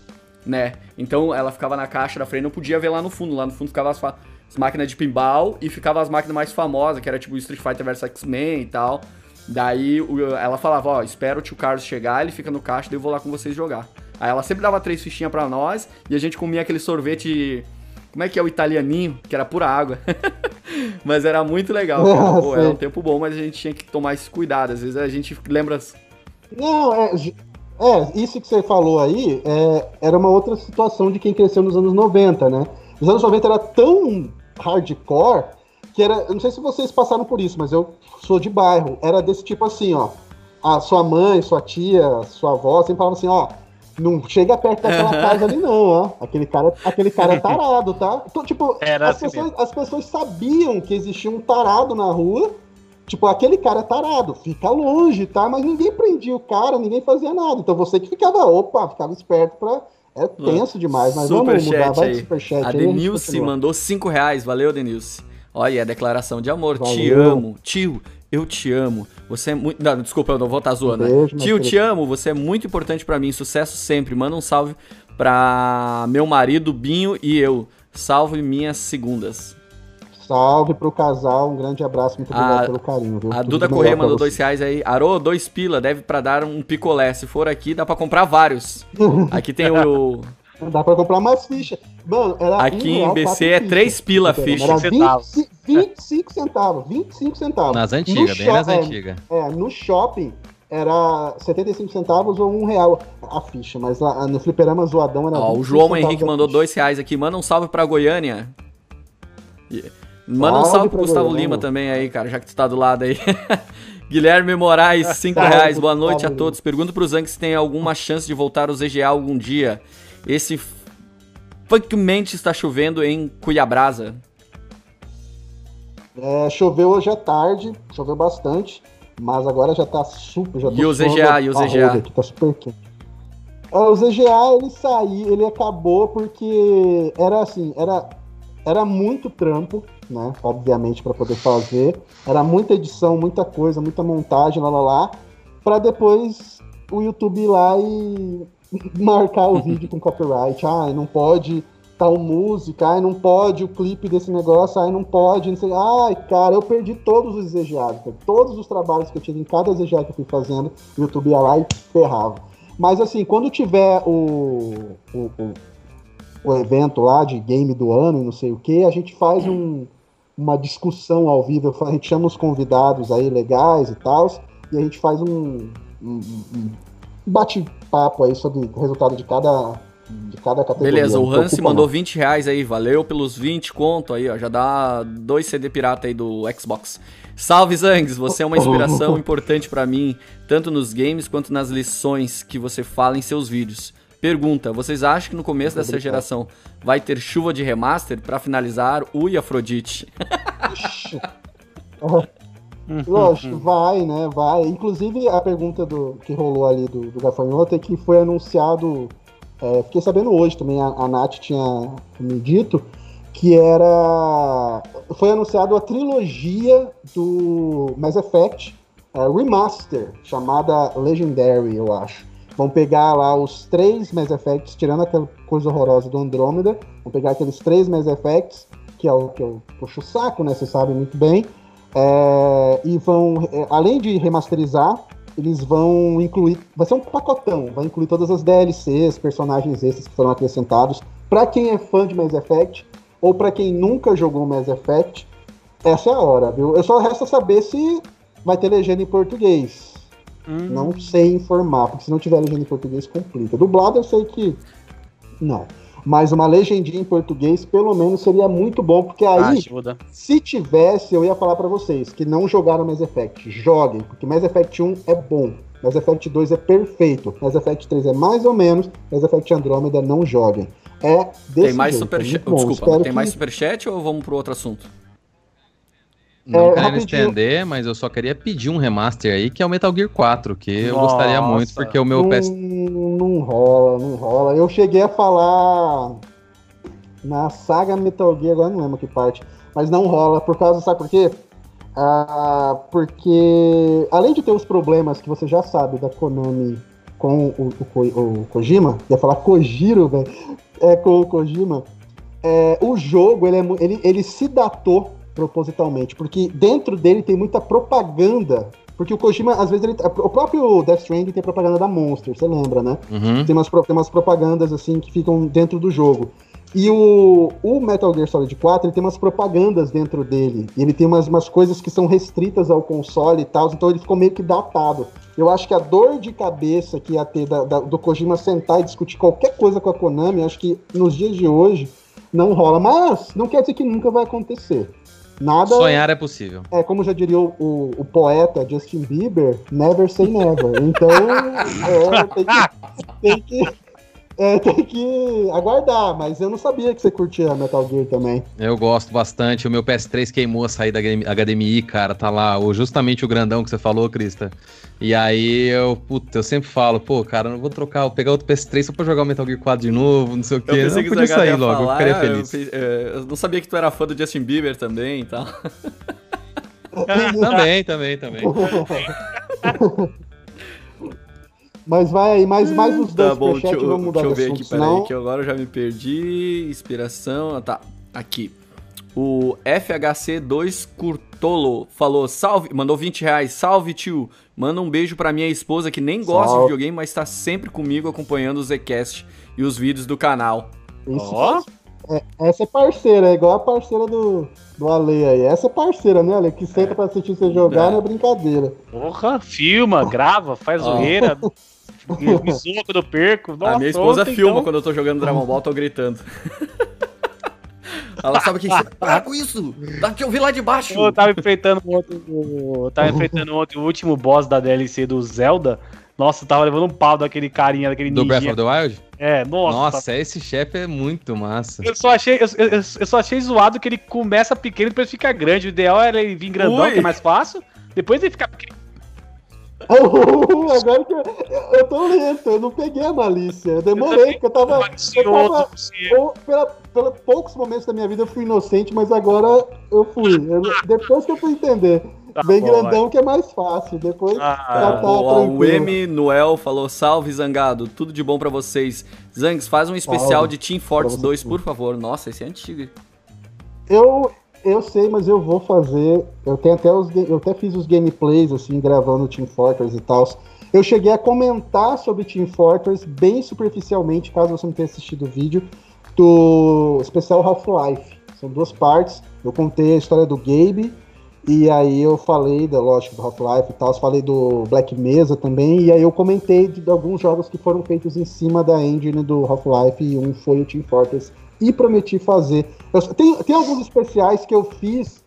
né? Então ela ficava na caixa da frente, não podia ver lá no fundo, lá no fundo ficava as, as máquinas de pinball e ficava as máquinas mais famosas, que era tipo Street Fighter vs X-Men e tal. Daí ela falava, ó, espera o tio Carlos chegar, ele fica no caixa, daí eu vou lá com vocês jogar. Aí ela sempre dava três fichinhas para nós e a gente comia aquele sorvete como é que é o italianinho? Que era pura água. mas era muito legal. Pô, era um tempo bom, mas a gente tinha que tomar esse cuidado. Às vezes a gente lembra. Não, é, é isso que você falou aí é, era uma outra situação de quem cresceu nos anos 90, né? Os anos 90 era tão hardcore que era. Eu não sei se vocês passaram por isso, mas eu sou de bairro. Era desse tipo assim, ó. A sua mãe, sua tia, sua avó sempre falavam assim, ó não chega perto daquela casa ali, não, ó. Aquele cara, aquele cara é tarado, tá? Então, tipo, as, assim pessoas, as pessoas sabiam que existia um tarado na rua. Tipo, aquele cara tarado, fica longe, tá? Mas ninguém prendia o cara, ninguém fazia nada. Então você que ficava, opa, ficava esperto pra. É tenso demais, mas super vamos mudar, vai pro superchat. A Denilce mandou 5 reais, valeu, Denilce. Olha, é declaração de amor, valeu. te amo, tio, eu te amo. Você é muito. Não, desculpa, eu não vou estar tá zoando. Né? Beijo, Tio, te amo. Você é muito importante para mim. Sucesso sempre. Manda um salve pra meu marido, Binho e eu. Salve minhas segundas. Salve pro casal, um grande abraço, muito obrigado a, pelo carinho. Viu? A Tudo Duda Corrêa mandou dois reais aí. Arô, dois pila, deve pra dar um picolé. Se for aqui, dá pra comprar vários. aqui tem o. Dá pra comprar mais ficha. Mano, era Aqui um em BC é 3 pila a ficha. Era 20, 25 centavos. 25 centavos. Nas antigas, bem nas antigas. É, é, no shopping era 75 centavos ou um real a ficha, mas lá, no fliperama zoadão era. Ó, o João Henrique mandou dois reais aqui. Manda um salve pra Goiânia. Manda um salve pro Gustavo. Lima também aí, cara, já que tu tá do lado aí. Guilherme Moraes, 5 reais. Boa noite a todos. Pergunto pro Zank se tem alguma chance de voltar aos EGA algum dia. Esse funkmente está chovendo em Cuiabrasa. É, choveu hoje à tarde, choveu bastante, mas agora já tá super. Já e o ZGA, e o ZGA? Aqui, tá super quente. É, o ZGA ele saiu, ele acabou porque era assim, era, era muito trampo, né? Obviamente, para poder fazer. Era muita edição, muita coisa, muita montagem, lá lá lá. Pra depois o YouTube ir lá e marcar o vídeo com copyright. Ah, não pode tal música, ai, não pode o clipe desse negócio, ai, não pode, não sei. Ai, cara, eu perdi todos os desejados, todos os trabalhos que eu tive em cada desejado que eu fui fazendo, o YouTube ia lá e ferrava. Mas assim, quando tiver o, o, o, o evento lá de game do ano e não sei o que, a gente faz um, uma discussão ao vivo, a gente chama os convidados aí legais e tal, e a gente faz um, um, um bate-papo aí sobre o resultado de cada de cada categoria. Beleza, o Hansi mandou 20 reais aí, valeu pelos 20 conto aí, ó, já dá dois CD pirata aí do Xbox. Salve Zangs, você é uma inspiração importante para mim, tanto nos games quanto nas lições que você fala em seus vídeos. Pergunta: vocês acham que no começo dessa geração vai ter chuva de remaster para finalizar Ui Afrodite? Lógico, vai, né? Vai. Inclusive, a pergunta do, que rolou ali do, do Gafanhoto é que foi anunciado. É, fiquei sabendo hoje também, a, a Nath tinha me dito que era. Foi anunciado a trilogia do Mass Effect é, Remaster, chamada Legendary, eu acho. Vão pegar lá os três Mass Effects, tirando aquela coisa horrorosa do Andrômeda, vão pegar aqueles três Mass Effects, que é o que eu puxo o saco, né? Vocês sabem muito bem é, e vão, é, além de remasterizar, eles vão incluir, vai ser um pacotão, vai incluir todas as DLCs, personagens esses que foram acrescentados. Para quem é fã de Mass Effect ou para quem nunca jogou Mass Effect, essa é a hora, viu? Eu só resta saber se vai ter legenda em português. Hum. Não sei informar, porque se não tiver legenda em português complica. Dublado eu sei que não mas uma legendinha em português, pelo menos, seria muito bom, porque aí, Ajuda. se tivesse, eu ia falar para vocês que não jogaram Mass Effect, joguem, porque Mass Effect 1 é bom, Mass Effect 2 é perfeito, Mass Effect 3 é mais ou menos, Mass Effect Andromeda não joguem. É desse Tem mais superchat, é desculpa, tem que... mais superchat ou vamos pro outro assunto? Não é, querendo rapidinho. estender, mas eu só queria pedir um remaster aí, que é o Metal Gear 4, que Nossa. eu gostaria muito, porque o meu não, PS... Não rola, não rola. Eu cheguei a falar na saga Metal Gear, agora não lembro que parte, mas não rola, por causa, sabe por quê? Ah, porque, além de ter os problemas que você já sabe da Konami com o, o, o Kojima, ia falar Kojiro, velho, é, com o Kojima, é, o jogo, ele, é, ele, ele se datou propositalmente, porque dentro dele tem muita propaganda. Porque o Kojima, às vezes, ele, o próprio Death Stranding tem propaganda da Monster, você lembra, né? Uhum. Tem, umas, tem umas propagandas, assim, que ficam dentro do jogo. E o, o Metal Gear Solid 4, ele tem umas propagandas dentro dele. E ele tem umas, umas coisas que são restritas ao console e tal, então ele ficou meio que datado. Eu acho que a dor de cabeça que ia ter da, da, do Kojima sentar e discutir qualquer coisa com a Konami, acho que nos dias de hoje não rola. Mas não quer dizer que nunca vai acontecer. Nada. Sonhar é possível. É, como já diria o, o, o poeta Justin Bieber, never say never. Então, é, tem que, tem que é, tem que aguardar, mas eu não sabia que você curtia Metal Gear também. Eu gosto bastante. O meu PS3 queimou a sair da HDMI, cara. Tá lá, o, justamente o grandão que você falou, Krista. E aí eu, puta, eu sempre falo, pô, cara, não vou trocar, vou pegar outro PS3 só pra jogar o Metal Gear 4 de novo, não sei o quê. Eu pensei não, que podia sair logo, falar, eu ficaria feliz. Eu, é, eu, não sabia que tu era fã do Justin Bieber também e tal. também, também, também. Mas vai aí, mais, mais uns tá dois bom, deixa, eu, vamos mudar deixa eu ver assunto, aqui, peraí, que agora eu já me perdi. Inspiração, ah, tá, aqui. O FHC2 Curtolo falou, salve, mandou 20 reais, salve tio, manda um beijo pra minha esposa que nem gosta salve. de videogame, mas tá sempre comigo acompanhando o Zcast e os vídeos do canal. Isso, oh. é, essa é parceira, é igual a parceira do, do Ale aí. Essa é parceira, né, Ale? Que senta é. pra assistir você jogar é. não é brincadeira. Porra, filma, grava, faz oh. Me zoa quando eu perco. Nossa, a minha esposa ontem, filma então... quando eu tô jogando Dragon Ball, tô gritando. Ela sabe que para com isso! Dá que eu vi lá de baixo! Eu tava enfrentando ontem, o, tava enfrentando ontem o último boss da DLC do Zelda. Nossa, eu tava levando um pau daquele carinha, daquele Do Breath of the Wild? É, nossa. Nossa, tá... esse chefe é muito massa. Eu só achei, eu, eu, eu, só achei zoado que ele começa pequeno e depois fica grande. O ideal é ele vir grandão, Ui. que é mais fácil. Depois ele fica pequeno. Agora que eu, eu tô lento, eu não peguei a malícia. Eu demorei, porque eu tava. Eu tava ou, pela, pela, poucos momentos da minha vida eu fui inocente, mas agora eu fui. Eu, depois que eu fui entender. Tá Bem bom, grandão vai. que é mais fácil. Depois ah, já tá O M Noel falou: salve, Zangado. Tudo de bom para vocês. Zangs, faz um especial salve. de Team Fortress 2, por favor. Nossa, esse é antigo. Eu, eu sei, mas eu vou fazer. Eu tenho até os eu até fiz os gameplays assim, gravando Team Fortress e tal. Eu cheguei a comentar sobre Team Fortress bem superficialmente, caso você não tenha assistido o vídeo do especial Half-Life. São duas partes. Eu contei a história do Gabe E aí eu falei, da, lógico, do Half-Life e tal, falei do Black Mesa também, e aí eu comentei de, de alguns jogos que foram feitos em cima da engine do Half-Life, e um foi o Team Fortress, e prometi fazer. Eu, tem, tem alguns especiais que eu fiz,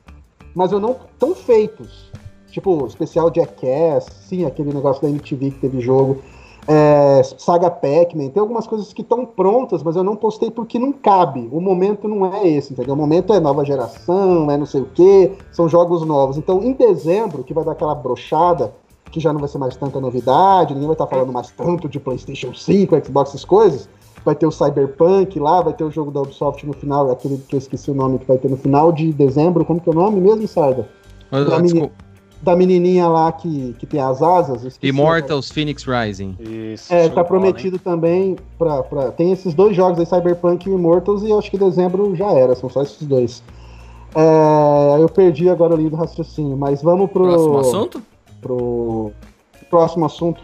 mas eu não tão feitos. Tipo, especial Jackass, sim, aquele negócio da MTV que teve jogo é, Saga Pac-Man, tem algumas coisas que estão prontas, mas eu não postei porque não cabe. O momento não é esse, entendeu? O momento é nova geração, é não sei o que, são jogos novos. Então, em dezembro, que vai dar aquela brochada, que já não vai ser mais tanta novidade, ninguém vai estar falando mais tanto de PlayStation 5, Xbox, essas coisas. Vai ter o Cyberpunk lá, vai ter o jogo da Ubisoft no final, aquele que eu esqueci o nome que vai ter no final de dezembro. Como que é o nome mesmo, Sarda? Mas, da menininha lá que, que tem as asas. Immortals Phoenix Rising. Isso. É, tá prometido também pra, pra. Tem esses dois jogos aí, Cyberpunk e Immortals, e eu acho que dezembro já era, são só esses dois. É, eu perdi agora o linha do raciocínio, mas vamos pro. Próximo assunto? Pro próximo assunto.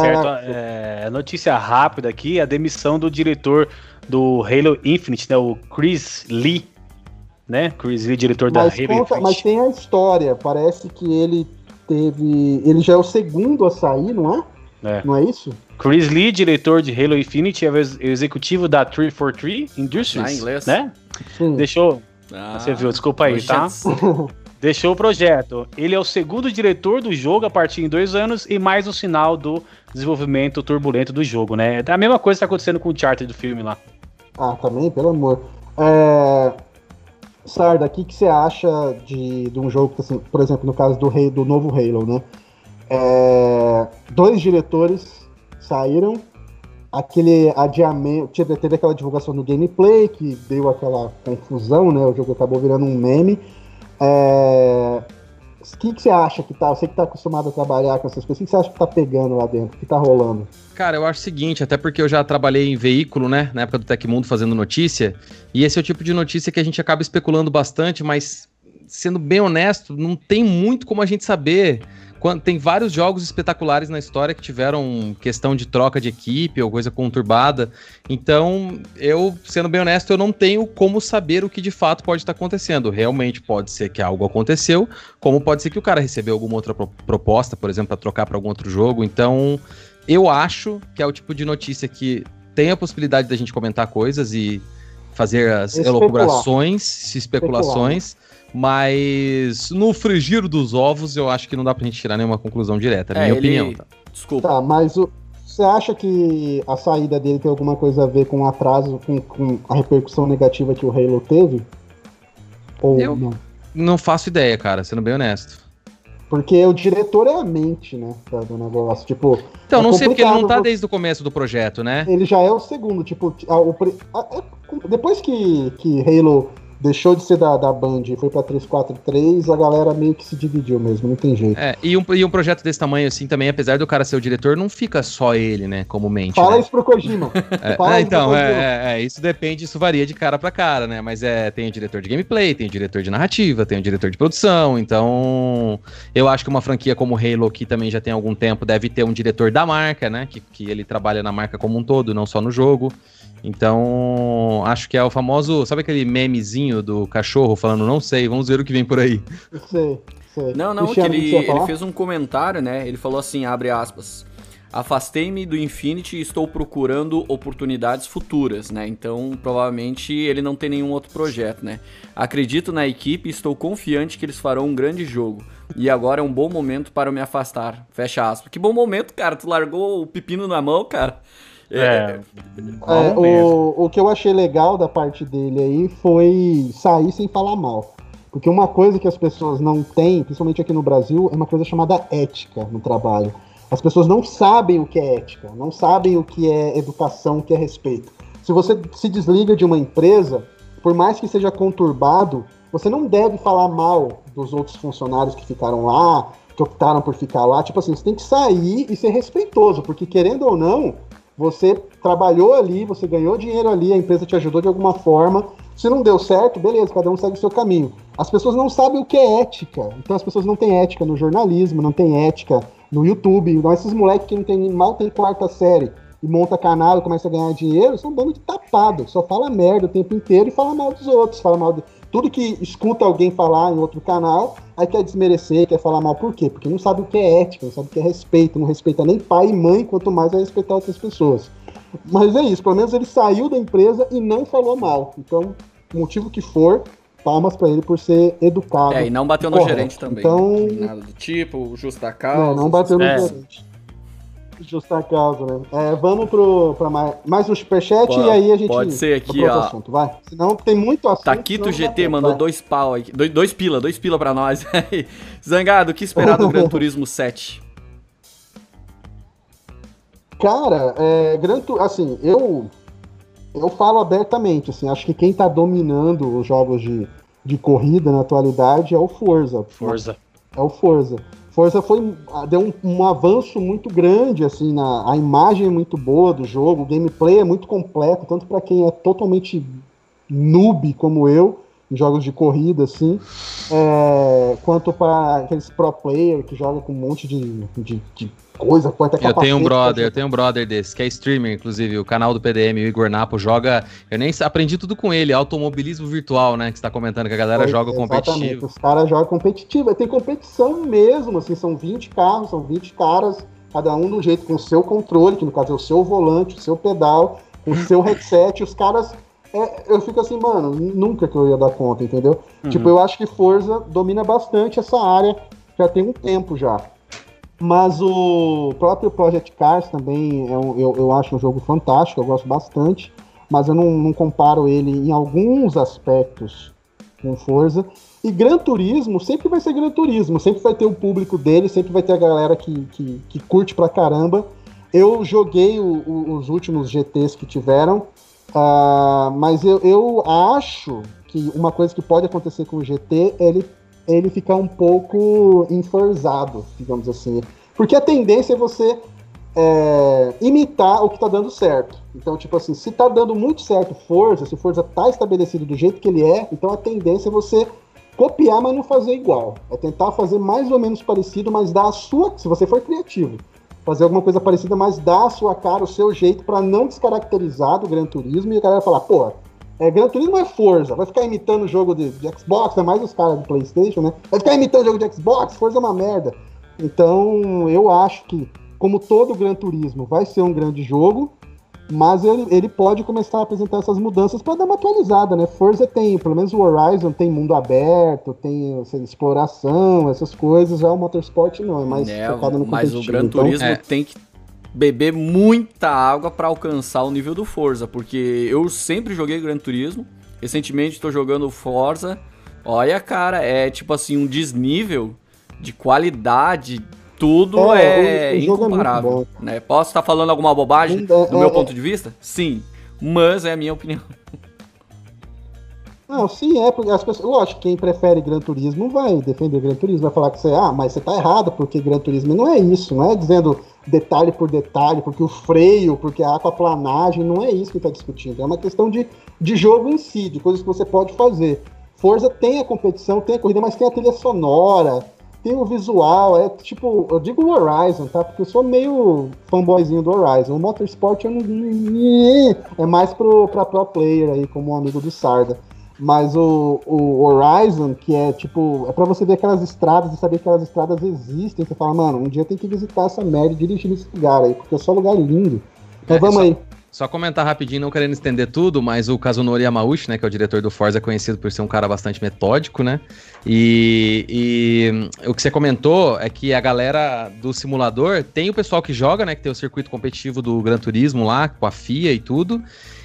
Certo, é, notícia rápida aqui: a demissão do diretor do Halo Infinite, né, o Chris Lee né? Chris Lee, diretor mas da Halo conta, Mas tem a história, parece que ele teve. Ele já é o segundo a sair, não é? É. Não é isso? Chris Lee, diretor de Halo Infinite, é o executivo da 343 Industries. Ah, inglês. Né? Sim. Deixou. Ah, você viu, desculpa aí, tá? Deixou o projeto. Ele é o segundo diretor do jogo a partir de dois anos e mais um sinal do desenvolvimento turbulento do jogo, né? É a mesma coisa que tá acontecendo com o charter do filme lá. Ah, também, pelo amor. É, Sarda, o que, que você acha de, de um jogo, assim, por exemplo, no caso do, rei, do novo Halo, né? É, dois diretores saíram, aquele adiamento, teve, teve aquela divulgação do gameplay que deu aquela confusão, né? O jogo acabou virando um meme. É, o que, que você acha que tá? Você que tá acostumado a trabalhar com essas coisas, o que você acha que tá pegando lá dentro? O que tá rolando? Cara, eu acho o seguinte, até porque eu já trabalhei em veículo, né? Na época do Tecmundo fazendo notícia. E esse é o tipo de notícia que a gente acaba especulando bastante, mas sendo bem honesto, não tem muito como a gente saber quando, tem vários jogos espetaculares na história que tiveram questão de troca de equipe ou coisa conturbada. Então, eu, sendo bem honesto, eu não tenho como saber o que de fato pode estar acontecendo. Realmente pode ser que algo aconteceu, como pode ser que o cara recebeu alguma outra pro proposta, por exemplo, para trocar para algum outro jogo. Então, eu acho que é o tipo de notícia que tem a possibilidade da gente comentar coisas e fazer as elucubrações, especulações. Especular, né? Mas no frigir dos ovos, eu acho que não dá pra gente tirar nenhuma conclusão direta, é, minha ele... opinião. Tá? Desculpa. Tá, mas o, você acha que a saída dele tem alguma coisa a ver com o atraso, com, com a repercussão negativa que o Halo teve? Ou eu não? Não faço ideia, cara, sendo bem honesto. Porque o diretor é a mente, né, do negócio. Tipo. Então, é não sei porque ele não tá desde o começo do projeto, né? Ele já é o segundo, tipo, a, o, a, a, é, depois que, que Halo deixou de ser da, da Band e foi pra 343, a galera meio que se dividiu mesmo, não tem jeito. É, e um, e um projeto desse tamanho, assim, também, apesar do cara ser o diretor, não fica só ele, né, como mente. Fala né? isso pro Kojima. É, Fala é, então, Kojima. É, é, isso depende, isso varia de cara para cara, né, mas é, tem o diretor de gameplay, tem o diretor de narrativa, tem o diretor de produção, então eu acho que uma franquia como Halo, que também já tem algum tempo, deve ter um diretor da marca, né, que, que ele trabalha na marca como um todo, não só no jogo. Então, acho que é o famoso. Sabe aquele memezinho do cachorro falando, não sei, vamos ver o que vem por aí? Sei, sei. Não, não, que ele, ele fez um comentário, né? Ele falou assim: abre aspas. Afastei-me do Infinity e estou procurando oportunidades futuras, né? Então, provavelmente ele não tem nenhum outro projeto, né? Acredito na equipe e estou confiante que eles farão um grande jogo. E agora é um bom momento para me afastar. Fecha aspas. Que bom momento, cara. Tu largou o pepino na mão, cara. É, é, é o, o que eu achei legal da parte dele aí foi sair sem falar mal. Porque uma coisa que as pessoas não têm, principalmente aqui no Brasil, é uma coisa chamada ética no trabalho. As pessoas não sabem o que é ética, não sabem o que é educação, o que é respeito. Se você se desliga de uma empresa, por mais que seja conturbado, você não deve falar mal dos outros funcionários que ficaram lá, que optaram por ficar lá. Tipo assim, você tem que sair e ser respeitoso, porque querendo ou não, você trabalhou ali, você ganhou dinheiro ali, a empresa te ajudou de alguma forma. Se não deu certo, beleza, cada um segue o seu caminho. As pessoas não sabem o que é ética. Então as pessoas não têm ética no jornalismo, não têm ética no YouTube. Então, esses moleques que não tem, mal tem quarta série, e monta canal e começa a ganhar dinheiro, são dono de tapado, só fala merda o tempo inteiro e fala mal dos outros, fala mal de tudo que escuta alguém falar em outro canal, aí quer desmerecer, quer falar mal. Por quê? Porque não sabe o que é ética, não sabe o que é respeito, não respeita nem pai e mãe, quanto mais vai respeitar outras pessoas. Mas é isso, pelo menos ele saiu da empresa e não falou mal. Então, motivo que for, palmas para ele por ser educado. É, e não bateu no correto. gerente também. Então, nada do tipo, justa causa. Não, não bateu no é. gerente. Justa causa, né? É, vamos para mais, mais um superchat Pô, e aí a gente. Pode ser aqui, ó. Assunto, vai. Senão tem muito assunto. Taquito GT mandou vai. dois pau aqui. Dois, dois pila, dois pila para nós. Zangado, o que esperar do Gran Turismo 7? Cara, é, Gran assim, eu eu falo abertamente, assim, acho que quem tá dominando os jogos de, de corrida na atualidade é o Forza. Forza. É o Forza. Forza foi deu um, um, avanço muito grande assim na a imagem é muito boa do jogo, o gameplay é muito completo, tanto para quem é totalmente noob como eu jogos de corrida assim, é, quanto para aqueles pro player que jogam com um monte de, de, de coisa, até Eu tenho um brother, eu tenho um brother desse, que é streamer, inclusive, o canal do PDM, o Igor Napo, joga. Eu nem aprendi tudo com ele, automobilismo virtual, né? Que você tá comentando que a galera joga competitivo. Os caras jogam competitivo, tem competição mesmo, assim, são 20 carros, são 20 caras, cada um do jeito com o seu controle, que no caso é o seu volante, o seu pedal, o seu headset, os caras. É, eu fico assim, mano, nunca que eu ia dar conta, entendeu? Uhum. Tipo, eu acho que Forza domina bastante essa área já tem um tempo já. Mas o próprio Project Cars também é um, eu, eu acho um jogo fantástico, eu gosto bastante, mas eu não, não comparo ele em alguns aspectos com Forza. E Gran Turismo sempre vai ser Gran Turismo, sempre vai ter o público dele, sempre vai ter a galera que, que, que curte pra caramba. Eu joguei o, o, os últimos GTs que tiveram, uh, mas eu, eu acho que uma coisa que pode acontecer com o GT é ele ele ficar um pouco enforzado, digamos assim. Porque a tendência é você é, imitar o que está dando certo. Então, tipo assim, se está dando muito certo Forza, se Forza está estabelecido do jeito que ele é, então a tendência é você copiar, mas não fazer igual. É tentar fazer mais ou menos parecido, mas dar a sua, se você for criativo, fazer alguma coisa parecida, mas dar a sua cara, o seu jeito, para não descaracterizar do Gran Turismo e a galera falar, pô, é, Gran Turismo é Forza, vai ficar imitando o jogo de, de Xbox, é mais os caras do PlayStation, né? Vai ficar imitando o jogo de Xbox, Forza é uma merda. Então, eu acho que, como todo Gran Turismo, vai ser um grande jogo, mas ele, ele pode começar a apresentar essas mudanças para dar uma atualizada, né? Forza tem, pelo menos o Horizon tem mundo aberto, tem sei, exploração, essas coisas, já o Motorsport não, é mais é, focado no Mas o Gran então, Turismo então, tem que beber muita água para alcançar o nível do Forza, porque eu sempre joguei Gran Turismo, recentemente estou jogando Forza. Olha, cara, é tipo assim um desnível de qualidade, tudo é, é o, o é incomparável, é né? Posso estar falando alguma bobagem do meu é, ponto de vista? Sim, mas é a minha opinião. Não, sim, é, porque as pessoas. Lógico, quem prefere Gran Turismo vai defender Gran Turismo, vai falar que você, ah, mas você tá errado, porque Gran Turismo não é isso, não é dizendo detalhe por detalhe, porque o freio, porque a aquaplanagem, não é isso que está discutindo. É uma questão de, de jogo em si, de coisas que você pode fazer. Forza tem a competição, tem a corrida, mas tem a trilha sonora, tem o visual, é tipo, eu digo o Horizon, tá? Porque eu sou meio fanboyzinho do Horizon. O Motorsport eu não, é mais pro, pra pro player aí, como um amigo do Sarda. Mas o, o Horizon, que é tipo, é pra você ver aquelas estradas e saber que aquelas estradas existem. Você fala, mano, um dia tem que visitar essa merda e dirigir nesse lugar aí, porque é só lugar lindo. Então é, vamos só, aí. Só comentar rapidinho, não querendo estender tudo, mas o Kazunori Yamauchi, né, que é o diretor do Forza, é conhecido por ser um cara bastante metódico, né? E, e o que você comentou é que a galera do simulador tem o pessoal que joga, né, que tem o circuito competitivo do Gran Turismo lá, com a FIA e tudo.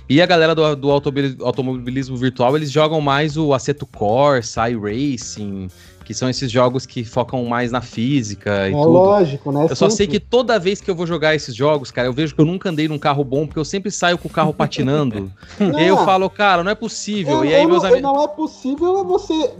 E a galera do, do automobilismo virtual, eles jogam mais o Assetto Corsa, iRacing, que são esses jogos que focam mais na física e é tudo. lógico, né? Eu só sei que toda vez que eu vou jogar esses jogos, cara, eu vejo que eu nunca andei num carro bom, porque eu sempre saio com o carro patinando. e aí eu falo, cara, não é possível. Eu, e aí meus amigos... Não é possível você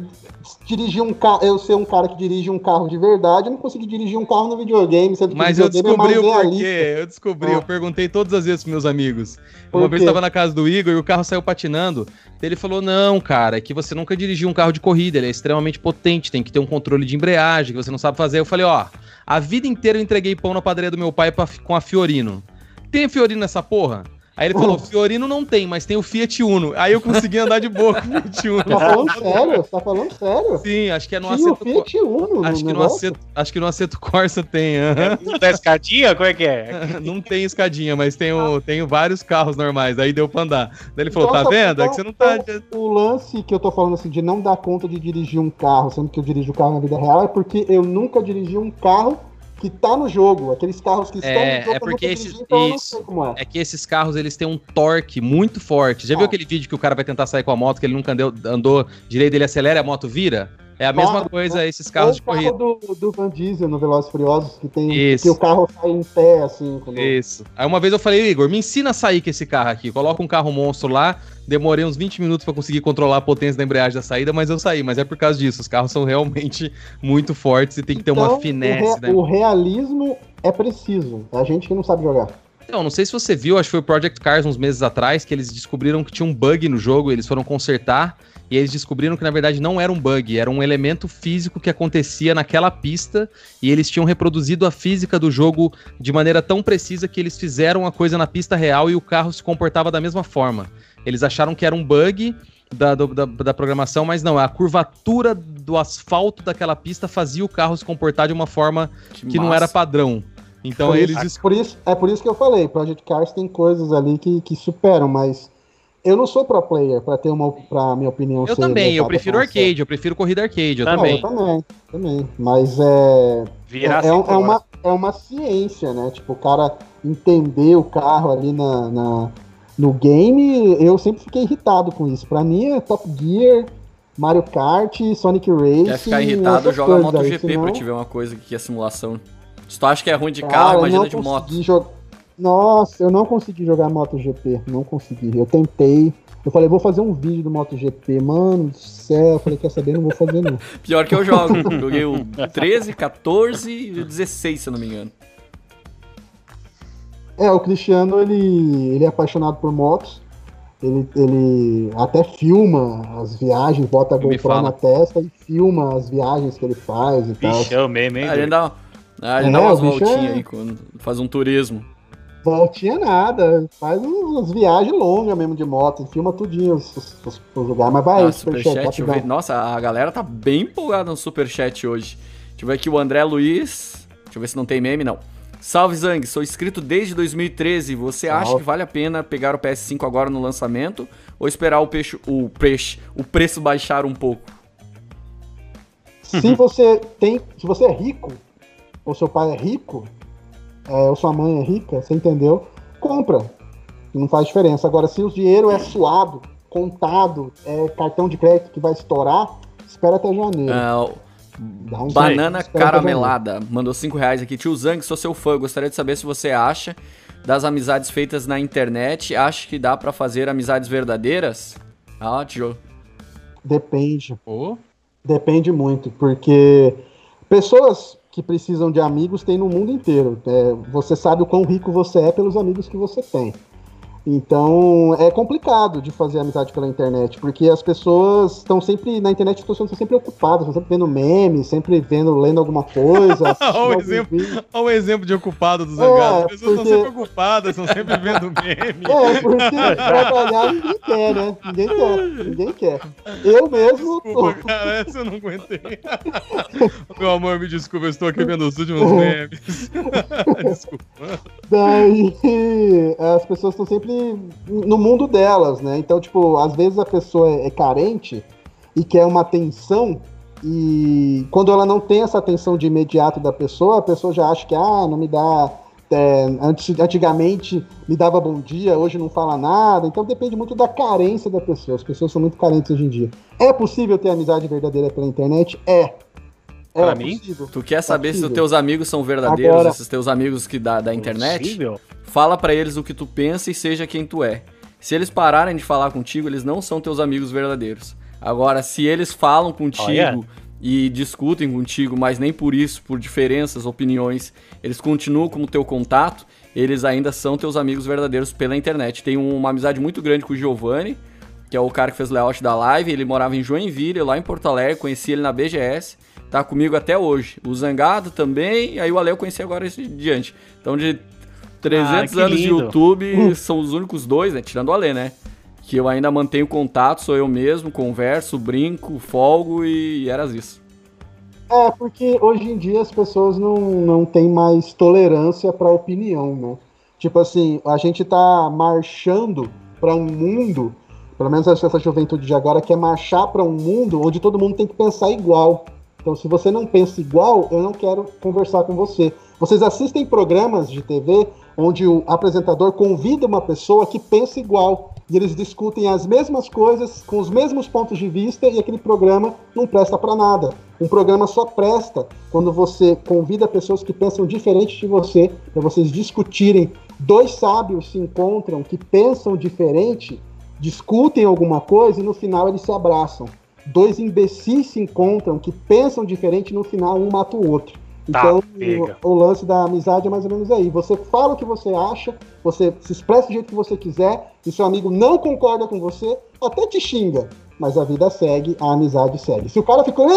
dirigir um carro, eu ser um cara que dirige um carro de verdade, eu não consegui dirigir um carro no videogame, sendo que Mas eu é descobri é o porquê, eu descobri, ah. eu perguntei todas as vezes pros meus amigos. Uma vez eu tava na casa do Igor e o carro saiu patinando. Ele falou: "Não, cara, é que você nunca dirigiu um carro de corrida, ele é extremamente potente, tem que ter um controle de embreagem que você não sabe fazer. Eu falei, ó, a vida inteira eu entreguei pão na padaria do meu pai pra, com a Fiorino. tem Fiorino nessa porra? Aí ele falou, Fiorino não tem, mas tem o Fiat Uno. Aí eu consegui andar de boa com o Fiat Uno. Tá falando sério? Você tá falando sério? Sim, acho que é no Tinha Aceto Fiat Uno Acho que, no aceto, acho que no Aceto Corsa tem. aham. Não tá escadinha? Como é que é? Não tem escadinha, mas tem, o, tem vários carros normais. Aí deu pra andar. Daí ele falou, tá só- vendo? É então- que você não tá. então, O lance que eu tô falando assim, de não dar conta de dirigir um carro, sendo que eu dirijo o carro na vida real, é porque eu nunca dirigi um carro que tá no jogo. Aqueles carros que estão É, no jogo é porque nunca esse- dirigi, então eu não isso. sei como é. É que esses carros eles têm um torque muito forte. Já viu Ah. aquele vídeo que o cara vai tentar sair com a moto, que ele nunca andou, andou direito, ele acelera e a moto vira? É a mesma Ah, coisa esses carros o de corrida. carro do, do Van Diesel no Velozes Furiosos, que tem Isso. que o carro sai em pé, assim. Isso. Aí uma vez eu falei, Igor, me ensina a sair com esse carro aqui. Coloca um carro monstro lá. Demorei uns 20 minutos pra conseguir controlar a potência da embreagem da saída, mas eu saí. Mas é por causa disso. Os carros são realmente muito fortes e tem que ter Então, uma finesse, o, né? o realismo é preciso. É a gente que não sabe jogar. Não, não sei se você viu, acho que foi o Project Cars uns meses atrás, que eles descobriram que tinha um bug no jogo, eles foram consertar, e eles descobriram que na verdade não era um bug, era um elemento físico que acontecia naquela pista, e eles tinham reproduzido a física do jogo de maneira tão precisa que eles fizeram a coisa na pista real e o carro se comportava da mesma forma. Eles acharam que era um bug da, do- da, da programação, mas não, a curvatura do asfalto daquela pista fazia o carro se comportar de uma forma que não massa. era padrão. Então Por eles isso- des- por isso, é por isso que eu falei, Project Cars tem coisas ali que, que superam, mas eu não sou pro player pra ter uma pra minha opinião Eu ser também, eu prefiro arcade, eu prefiro corrida arcade, eu também. Não, eu também, também. Mas é, Virar é, é, é uma, é uma ciência, né? Tipo, o cara entender o carro ali na, na- no game, eu sempre fiquei irritado com isso. Pra mim é Top Gear, Mario Kart, Sonic Racing. Quer ficar irritado, joga MotoGP senão- pra te ver uma coisa que é simulação. Se tu acha que é ruim de Cara, carro, eu imagina não de moto. jogar- Nossa, eu não consegui jogar MotoGP, não consegui. Eu tentei. Eu falei, vou fazer um vídeo do MotoGP. Mano do céu, eu falei, quer saber? Não vou fazer não. Pior que eu jogo. Joguei o 13, 14 e o 16, se eu não me engano. É, o Cristiano, ele, ele é apaixonado por motos. Ele, ele até filma as viagens, bota a GoPro na testa e filma as viagens que ele faz e tal. Bichão mesmo, hein? A gente dá, a gente É, dá umas voltinhas é- aí, quando faz um turismo. Voltinha nada, faz umas viagens longas mesmo de moto, filma tudinho os, os, os- os lugares, mas vai, Ah, Superchat, Nossa, a galera tá bem empolgada no superchat hoje. Deixa eu ver aqui o André Luiz. Deixa eu ver se não tem meme, não. Salve Zang, sou inscrito desde 2013. Você acha Salve. que vale a pena pegar o PS5 agora no lançamento ou esperar o peixe, o peixe, o preço baixar um pouco? Se você tem, se você é rico, ou seu pai é rico, é, ou sua mãe é rica, você entendeu? Compra. Não faz diferença. Agora, se o dinheiro é suado, contado, é cartão de crédito que vai estourar, espera até janeiro. O Dá um Banana até caramelada mandou 5 reais aqui. Tio Zang, sou seu fã. Gostaria de saber se você acha das amizades feitas na internet. Acha que dá pra fazer amizades verdadeiras? Ah, tio. Depende. Pô, Depende muito, porque pessoas que precisam de amigos tem no mundo inteiro. É, você sabe o quão rico você é pelos amigos que você tem. Então é complicado de fazer amizade pela internet, porque as pessoas estão sempre na internet, as pessoas estão sempre ocupadas, estão sempre vendo memes, sempre vendo, lendo alguma coisa. Olha o exemplo. o exemplo de ocupado do Zangado. É, As pessoas porque- estão sempre ocupadas, estão sempre vendo meme. É, porque trabalhar ninguém quer, né? Ninguém quer, ninguém quer. Eu mesmo tô, Desculpa, cara, essa eu não aguentei. Meu amor, me desculpa, eu estou aqui vendo os últimos memes. desculpa. Daí as pessoas estão sempre no mundo delas, né? Então, tipo, às vezes a pessoa é carente e quer uma atenção, e quando ela não tem essa atenção de imediato da pessoa, a pessoa já acha que, ah, não me dá. é, anti- antigamente me dava bom dia, hoje não fala nada. Então depende muito da carência da pessoa. As pessoas são muito carentes hoje em dia. É possível ter amizade verdadeira pela internet? É. É Pra mim? possível. Tu quer saber se os possível. teus amigos são verdadeiros, Agora- esses teus amigos que da, da internet? Possível? Fala pra eles o que tu pensa e seja quem tu é. Se eles pararem de falar contigo, eles não são teus amigos verdadeiros. Agora, se eles falam contigo Olha. e discutem contigo, mas nem por isso, por diferenças, opiniões, eles continuam como teu contato, eles ainda são teus amigos verdadeiros pela internet. Tem um- uma amizade muito grande com o Giovanni, que é o cara que fez o layout da live, ele morava em Joinville, lá em Porto Alegre, conheci ele na BGS, tá comigo até hoje. O Zangado também, aí o Ale eu conheci agora esse diante. Então, de 300 ah, anos lindo. de YouTube são os únicos dois, né? Tirando o Alê, né? Que eu ainda mantenho contato, sou eu mesmo, converso, brinco, folgo e eras isso. É, porque hoje em dia as pessoas não, não têm mais tolerância para opinião, né? Tipo assim, a gente tá marchando para um mundo, pelo menos essa juventude de agora quer marchar para um mundo onde todo mundo tem que pensar igual. Então, se você não pensa igual, eu não quero conversar com você. Vocês assistem programas de TV onde o apresentador convida uma pessoa que pensa igual e eles discutem as mesmas coisas com os mesmos pontos de vista e aquele programa não presta para nada. Um programa só presta quando você convida pessoas que pensam diferente de você para vocês discutirem. Dois sábios se encontram que pensam diferente, discutem alguma coisa e no final eles se abraçam. Dois imbecis se encontram que pensam diferente e no final um mata o outro. Tá, então, o, o, lance da amizade é mais ou menos aí. Você fala o que você acha, você se expressa do jeito que você quiser, e seu amigo não concorda com você, até te xinga. Mas a vida segue, a amizade segue. Se o cara ficou,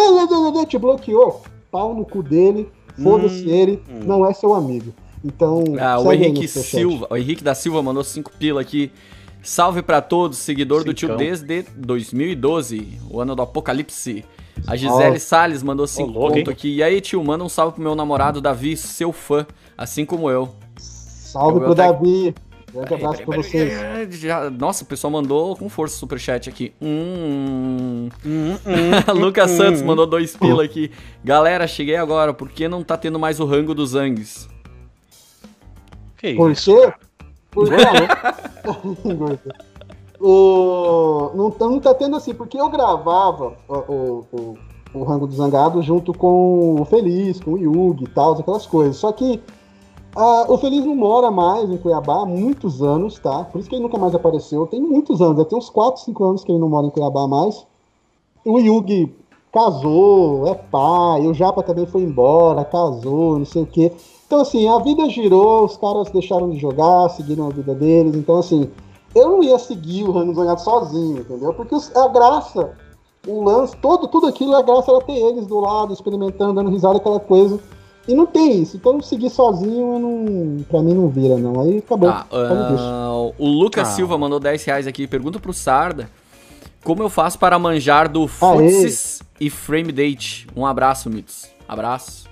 te bloqueou, pau no cu dele, foda-se hum, ele, hum. não é seu amigo. Então, ah, o Henrique Silva, o Henrique da Silva mandou cinco pila aqui. Salve para todos, seguidor Cincão. do tio desde 2012, o ano do apocalipse. A Gisele oh. Salles mandou 5 oh, pontos aqui. E aí, tio, manda um salve pro meu namorado Davi, seu fã, assim como eu. Salve eu pro Davi. Grande abraço pra vocês. Já, nossa, o pessoal mandou com força o superchat aqui. Hum. hum, hum Lucas hum, Santos mandou dois pila aqui. Galera, cheguei agora. Por que não tá tendo mais o rango dos Zangs? Que quê? O, não, não tá tendo assim, porque eu gravava o, o, o, o Rango do Zangado junto com o Feliz, com o Yugi e tal, aquelas coisas. Só que o Feliz não mora mais em Cuiabá há muitos anos, tá? Por isso que ele nunca mais apareceu. Tem muitos anos, tem uns 4, 5 anos que ele não mora em Cuiabá mais. O Yugi casou, é pai, o Japa também foi embora, casou, não sei o quê. Então, assim, a vida girou, os caras deixaram de jogar, seguiram a vida deles. Então, assim, eu não ia seguir o Ramos Zangato sozinho, entendeu? Porque a graça, o lance, todo, tudo aquilo, a graça era ter eles do lado, experimentando, dando risada, aquela coisa. E não tem isso. Então seguir sozinho, não, pra mim não vira, não. Aí acabou. Ah, uh, o Lucas ah. Silva mandou 10 reais aqui. Pergunta pro Sarda como eu faço para manjar do Futsis e Frame Date. Um abraço, Mitos. Abraço.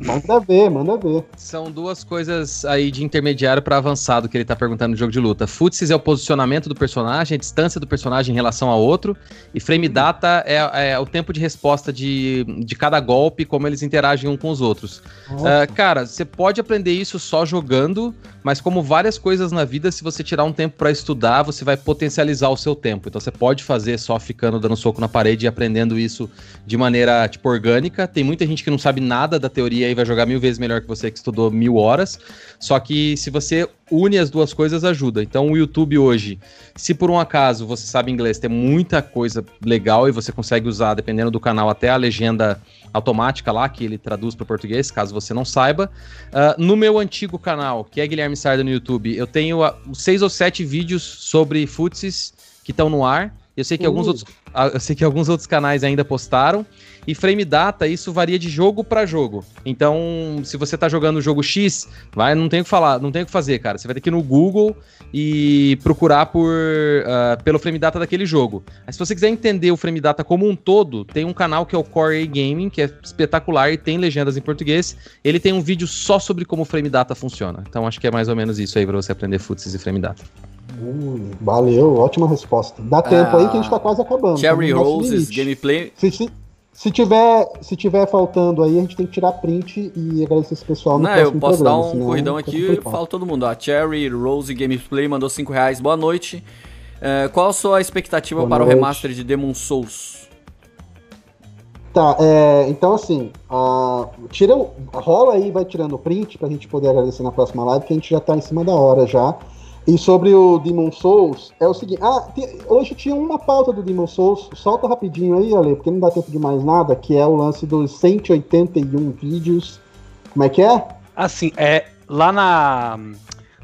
Manda ver, manda ver. São duas coisas aí de intermediário para avançado que ele tá perguntando no jogo de luta. Futsis é o posicionamento do personagem, a distância do personagem em relação ao outro, e frame data é, é o tempo de resposta de, de cada golpe, como eles interagem um com os outros. Uh, cara, você pode aprender isso só jogando, mas como várias coisas na vida, se você tirar um tempo para estudar, você vai potencializar o seu tempo. Então você pode fazer só ficando dando soco na parede e aprendendo isso de maneira tipo orgânica. Tem muita gente que não sabe nada da teoria aí vai jogar mil vezes melhor que você que estudou mil horas. Só que se você une as duas coisas, ajuda. Então o YouTube hoje, se por um acaso você sabe inglês, tem muita coisa legal e você consegue usar, dependendo do canal, até a legenda automática lá, que ele traduz para português, caso você não saiba. Uh, no meu antigo canal, que é Guilherme Sarda no YouTube, eu tenho uh, seis ou sete vídeos sobre futsis que estão no ar. Eu sei que alguns uh. outros, uh, eu sei que alguns outros canais ainda postaram. E frame data, isso varia de jogo para jogo. Então, se você tá jogando o jogo X, vai, não tem o que falar, não tem o que fazer, cara. Você vai ter que ir no Google e procurar por uh, pelo frame data daquele jogo. Mas se você quiser entender o frame data como um todo, tem um canal que é o Core A Gaming, que é espetacular e tem legendas em português. Ele tem um vídeo só sobre como o frame data funciona. Então, acho que é mais ou menos isso aí para você aprender futsal e frame data. Hum, valeu, ótima resposta. Dá tempo aí que a gente tá quase acabando. Cherry Roses Gameplay. Se, se, se tiver, se tiver faltando aí, a gente tem que tirar print e agradecer esse pessoal no Não, eu posso programa, dar um corridão aqui e falo todo mundo. A Cherry Rose Gameplay mandou 5 reais. Boa noite. É, qual a sua expectativa Boa para noite. o remaster de Demon Souls? Tá, é, então assim, uh, tira, rola aí, vai tirando o print pra gente poder agradecer na próxima live, que a gente já tá em cima da hora já. E sobre o Demon Souls, é o seguinte. Ah, hoje tinha uma pauta do Demon Souls. Solta rapidinho aí, Ale, porque não dá tempo de mais nada, que é o lance dos 181 vídeos. Como é que é? Assim, é lá na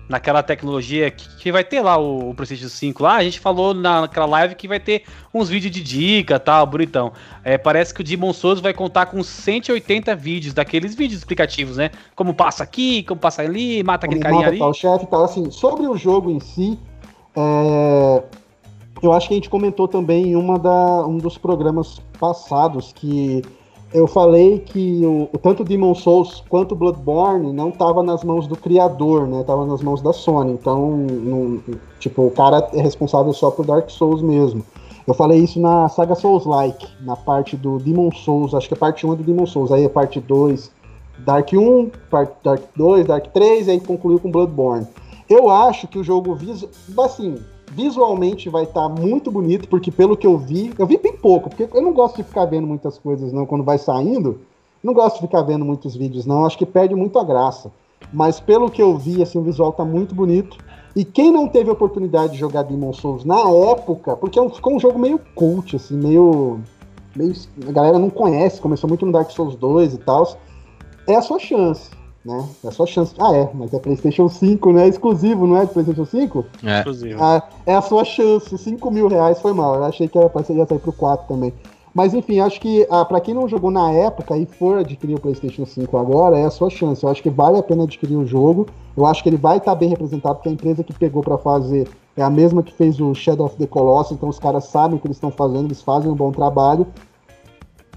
naquela tecnologia que, que vai ter lá o, o, PlayStation 5 lá, a gente falou na, naquela live que vai ter uns vídeos de dica tal, bonitão. É, parece que o Demon Souls vai contar com 180 vídeos, daqueles vídeos explicativos, né? Como passa aqui, como passa ali, mata aquele carinha ali. o chefe tal, assim, sobre o jogo em si, é... eu acho que a gente comentou também em uma da, um dos programas passados que eu falei que o, tanto Demon Souls quanto Bloodborne não estava nas mãos do criador, né? Tava nas mãos da Sony. Então, não, tipo, o cara é responsável só por Dark Souls mesmo. Eu falei isso na saga Souls-like, na parte do Demon Souls, acho que a parte 1 é do Demon Souls, aí a parte 2, Dark 1, parte Dark 2, Dark 3, aí concluiu com Bloodborne. Eu acho que o jogo, assim, Visualmente vai estar tá muito bonito, porque pelo que eu vi, eu vi bem pouco, porque eu não gosto de ficar vendo muitas coisas não quando vai saindo. Não gosto de ficar vendo muitos vídeos não, acho que perde muito a graça. Mas pelo que eu vi, assim, o visual tá muito bonito. E quem não teve oportunidade de jogar Demon Souls na época, porque é ficou um jogo meio cult, assim, meio, meio. A galera não conhece, começou muito no Dark Souls 2 e tal. É a sua chance né? É só chance. Ah, é, mas é PlayStation 5, né? É exclusivo, não é? De PlayStation 5? É. Exclusivo. Ah, é a sua chance. 5 mil reais foi mal. Eu achei que era, ia sair pro 4 também. Mas enfim, acho que ah, para quem não jogou na época e for adquirir o PlayStation 5 agora, é a sua chance. Eu acho que vale a pena adquirir o jogo. Eu acho que ele vai estar tá bem representado, porque a empresa que pegou para fazer é a mesma que fez o Shadow of the Colossus, então os caras sabem o que eles estão fazendo, eles fazem um bom trabalho.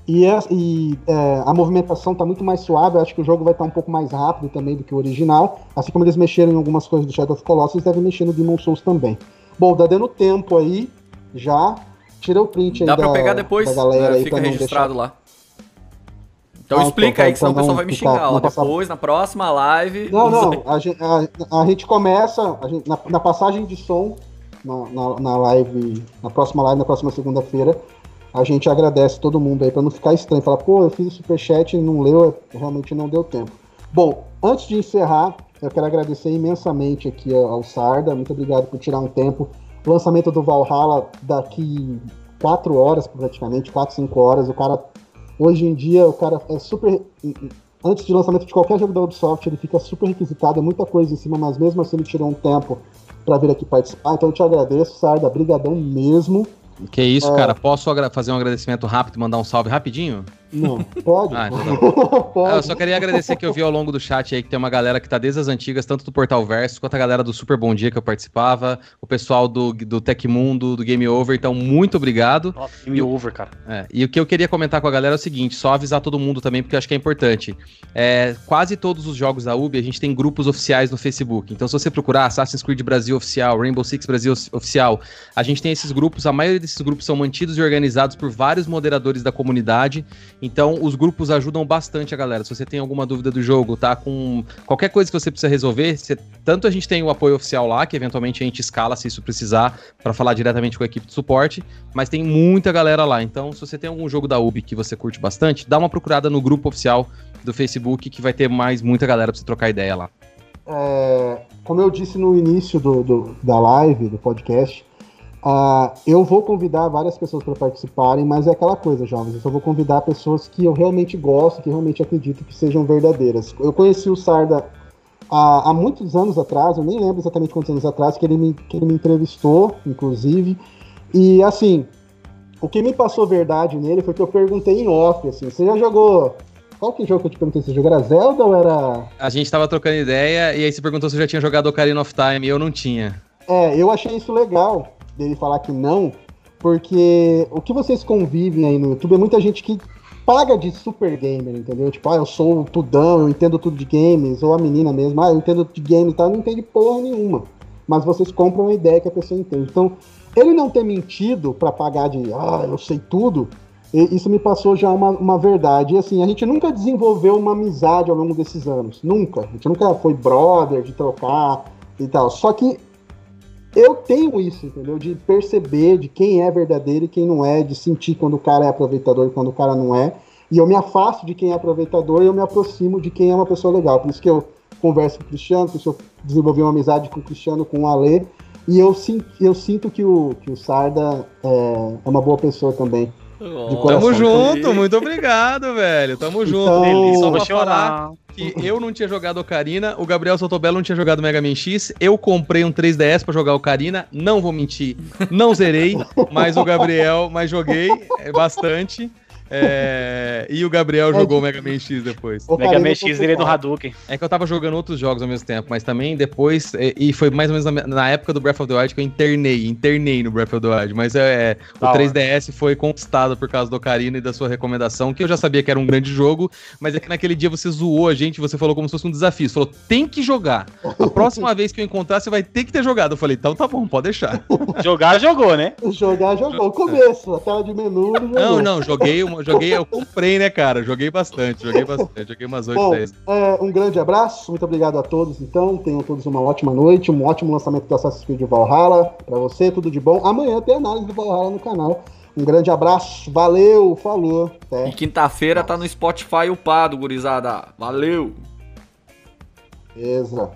E, é, e é, a movimentação está muito mais suave, eu acho que o jogo vai estar tá um pouco mais rápido também do que o original. Assim como eles mexeram em algumas coisas do Shadow of Colossus, eles devem mexer no Demon Souls também. Bom, tá dando tempo aí, já. Tira o print aí Dá da, pra pegar depois, galera né, aí fica registrado deixar... lá. Então ah, explica então, aí, que senão o pessoal vai me xingar. Ó, depois, na próxima live. Não, não. A gente, a, a gente começa a gente, na, na, passagem de som, na, na, na live, na próxima live, na próxima segunda-feira, a gente agradece todo mundo aí para não ficar estranho. Falar, pô, eu fiz o superchat e não leu, realmente não deu tempo. Bom, antes de encerrar, eu quero agradecer imensamente aqui ao Sarda. Muito obrigado por tirar um tempo. Lançamento do Valhalla daqui quatro horas, praticamente, quatro, cinco horas. O cara, hoje em dia, o cara é super. Antes de lançamento de qualquer jogo da Ubisoft, ele fica super requisitado, é muita coisa em cima, mas mesmo assim ele tirou um tempo para vir aqui participar. Então eu te agradeço, Sarda, brigadão mesmo. Que isso, é... cara. Posso fazer um agradecimento rápido e mandar um salve rapidinho? Não, pode. Ah, então tá pode. Eu só queria agradecer que eu vi ao longo do chat aí que tem uma galera que tá desde as antigas, tanto do Portal Verso, quanto a galera do Super Bom Dia que eu participava, o pessoal do, do Tecmundo, do Game Over, então muito obrigado. Nossa, Game Over, cara. É, e o que eu queria comentar com a galera é o seguinte, só avisar todo mundo também, porque eu acho que é importante. É, quase todos os jogos da Ubi, a gente tem grupos oficiais no Facebook. Então se você procurar Assassin's Creed Brasil Oficial, Rainbow Six Brasil Oficial, a gente tem esses grupos, a maioria desses grupos são mantidos e organizados por vários moderadores da comunidade. Então os grupos ajudam bastante a galera. Se você tem alguma dúvida do jogo, tá com qualquer coisa que você precisa resolver, você... tanto a gente tem o apoio oficial lá, que eventualmente a gente escala se isso precisar para falar diretamente com a equipe de suporte, mas tem muita galera lá. Então, se você tem algum jogo da Ubi que você curte bastante, dá uma procurada no grupo oficial do Facebook que vai ter mais muita galera para você trocar ideia lá. É, como eu disse no início do, do, da live, do podcast, Uh, eu vou convidar várias pessoas para participarem, mas é aquela coisa, jovens. Eu só vou convidar pessoas que eu realmente gosto, que realmente acredito que sejam verdadeiras. Eu conheci o Sarda há, há muitos anos atrás, eu nem lembro exatamente quantos anos atrás, que ele, me, que ele me entrevistou, inclusive. E assim, o que me passou verdade nele foi que eu perguntei em off, assim, você já jogou qual que jogo que eu te perguntei? Você jogou era Zelda ou era. A gente tava trocando ideia e aí você perguntou se eu já tinha jogado Ocarina of Time e eu não tinha. É, eu achei isso legal dele falar que não, porque o que vocês convivem aí no YouTube é muita gente que paga de super gamer, entendeu? Tipo, ah, eu sou tudão, eu entendo tudo de games, ou a menina mesmo, ah, eu entendo de games e tal, não entende porra nenhuma. Mas vocês compram a ideia que a pessoa entende. Então, ele não ter mentido para pagar de, ah, eu sei tudo, isso me passou já uma, uma verdade. E assim, a gente nunca desenvolveu uma amizade ao longo desses anos. Nunca. A gente nunca foi brother de trocar e tal. Só que eu tenho isso, entendeu? De perceber de quem é verdadeiro e quem não é, de sentir quando o cara é aproveitador e quando o cara não é. E eu me afasto de quem é aproveitador e eu me aproximo de quem é uma pessoa legal. Por isso que eu converso com o Cristiano, por isso eu desenvolvi uma amizade com o Cristiano, com o Ale. E eu, eu sinto que o, que o Sarda é, é uma boa pessoa também. Oh, tamo junto, muito obrigado, velho. Tamo junto. Então, Só pra falar que eu não tinha jogado Ocarina, o Gabriel Sotobello não tinha jogado Mega Man X, eu comprei um 3DS para jogar Ocarina, não vou mentir, não zerei, mas o Gabriel, mas joguei é, bastante. É, e o Gabriel é jogou o Mega Man X depois. O Mega Man X ele é do Hadouken. É que eu tava jogando outros jogos ao mesmo tempo, mas também depois. E, foi mais ou menos na, na, época do Breath of the Wild que eu internei, internei no Breath of the Wild. Mas é, o 3DS foi conquistado por causa do Ocarina e da sua recomendação, que eu já sabia que era um grande jogo, mas é que naquele dia você zoou a gente, você falou como se fosse um desafio. Você falou, tem que jogar. A próxima vez que eu encontrar, você vai ter que ter jogado. Eu falei, então tá bom, pode deixar. jogar, jogou, né? Jogar, jogou. O começo, a tela de menu. Não, não, joguei uma joguei, eu comprei, né, cara? Joguei bastante, joguei bastante, joguei umas 8, Bom, 10. É, um grande abraço, muito obrigado a todos, então. Tenham todos uma ótima noite, um ótimo lançamento do Assassin's Creed Valhalla. Pra você, tudo de bom. Amanhã tem análise do Valhalla no canal. Um grande abraço, valeu, falou. Até. E quinta-feira tá no Spotify upado, gurizada. Valeu! Beleza.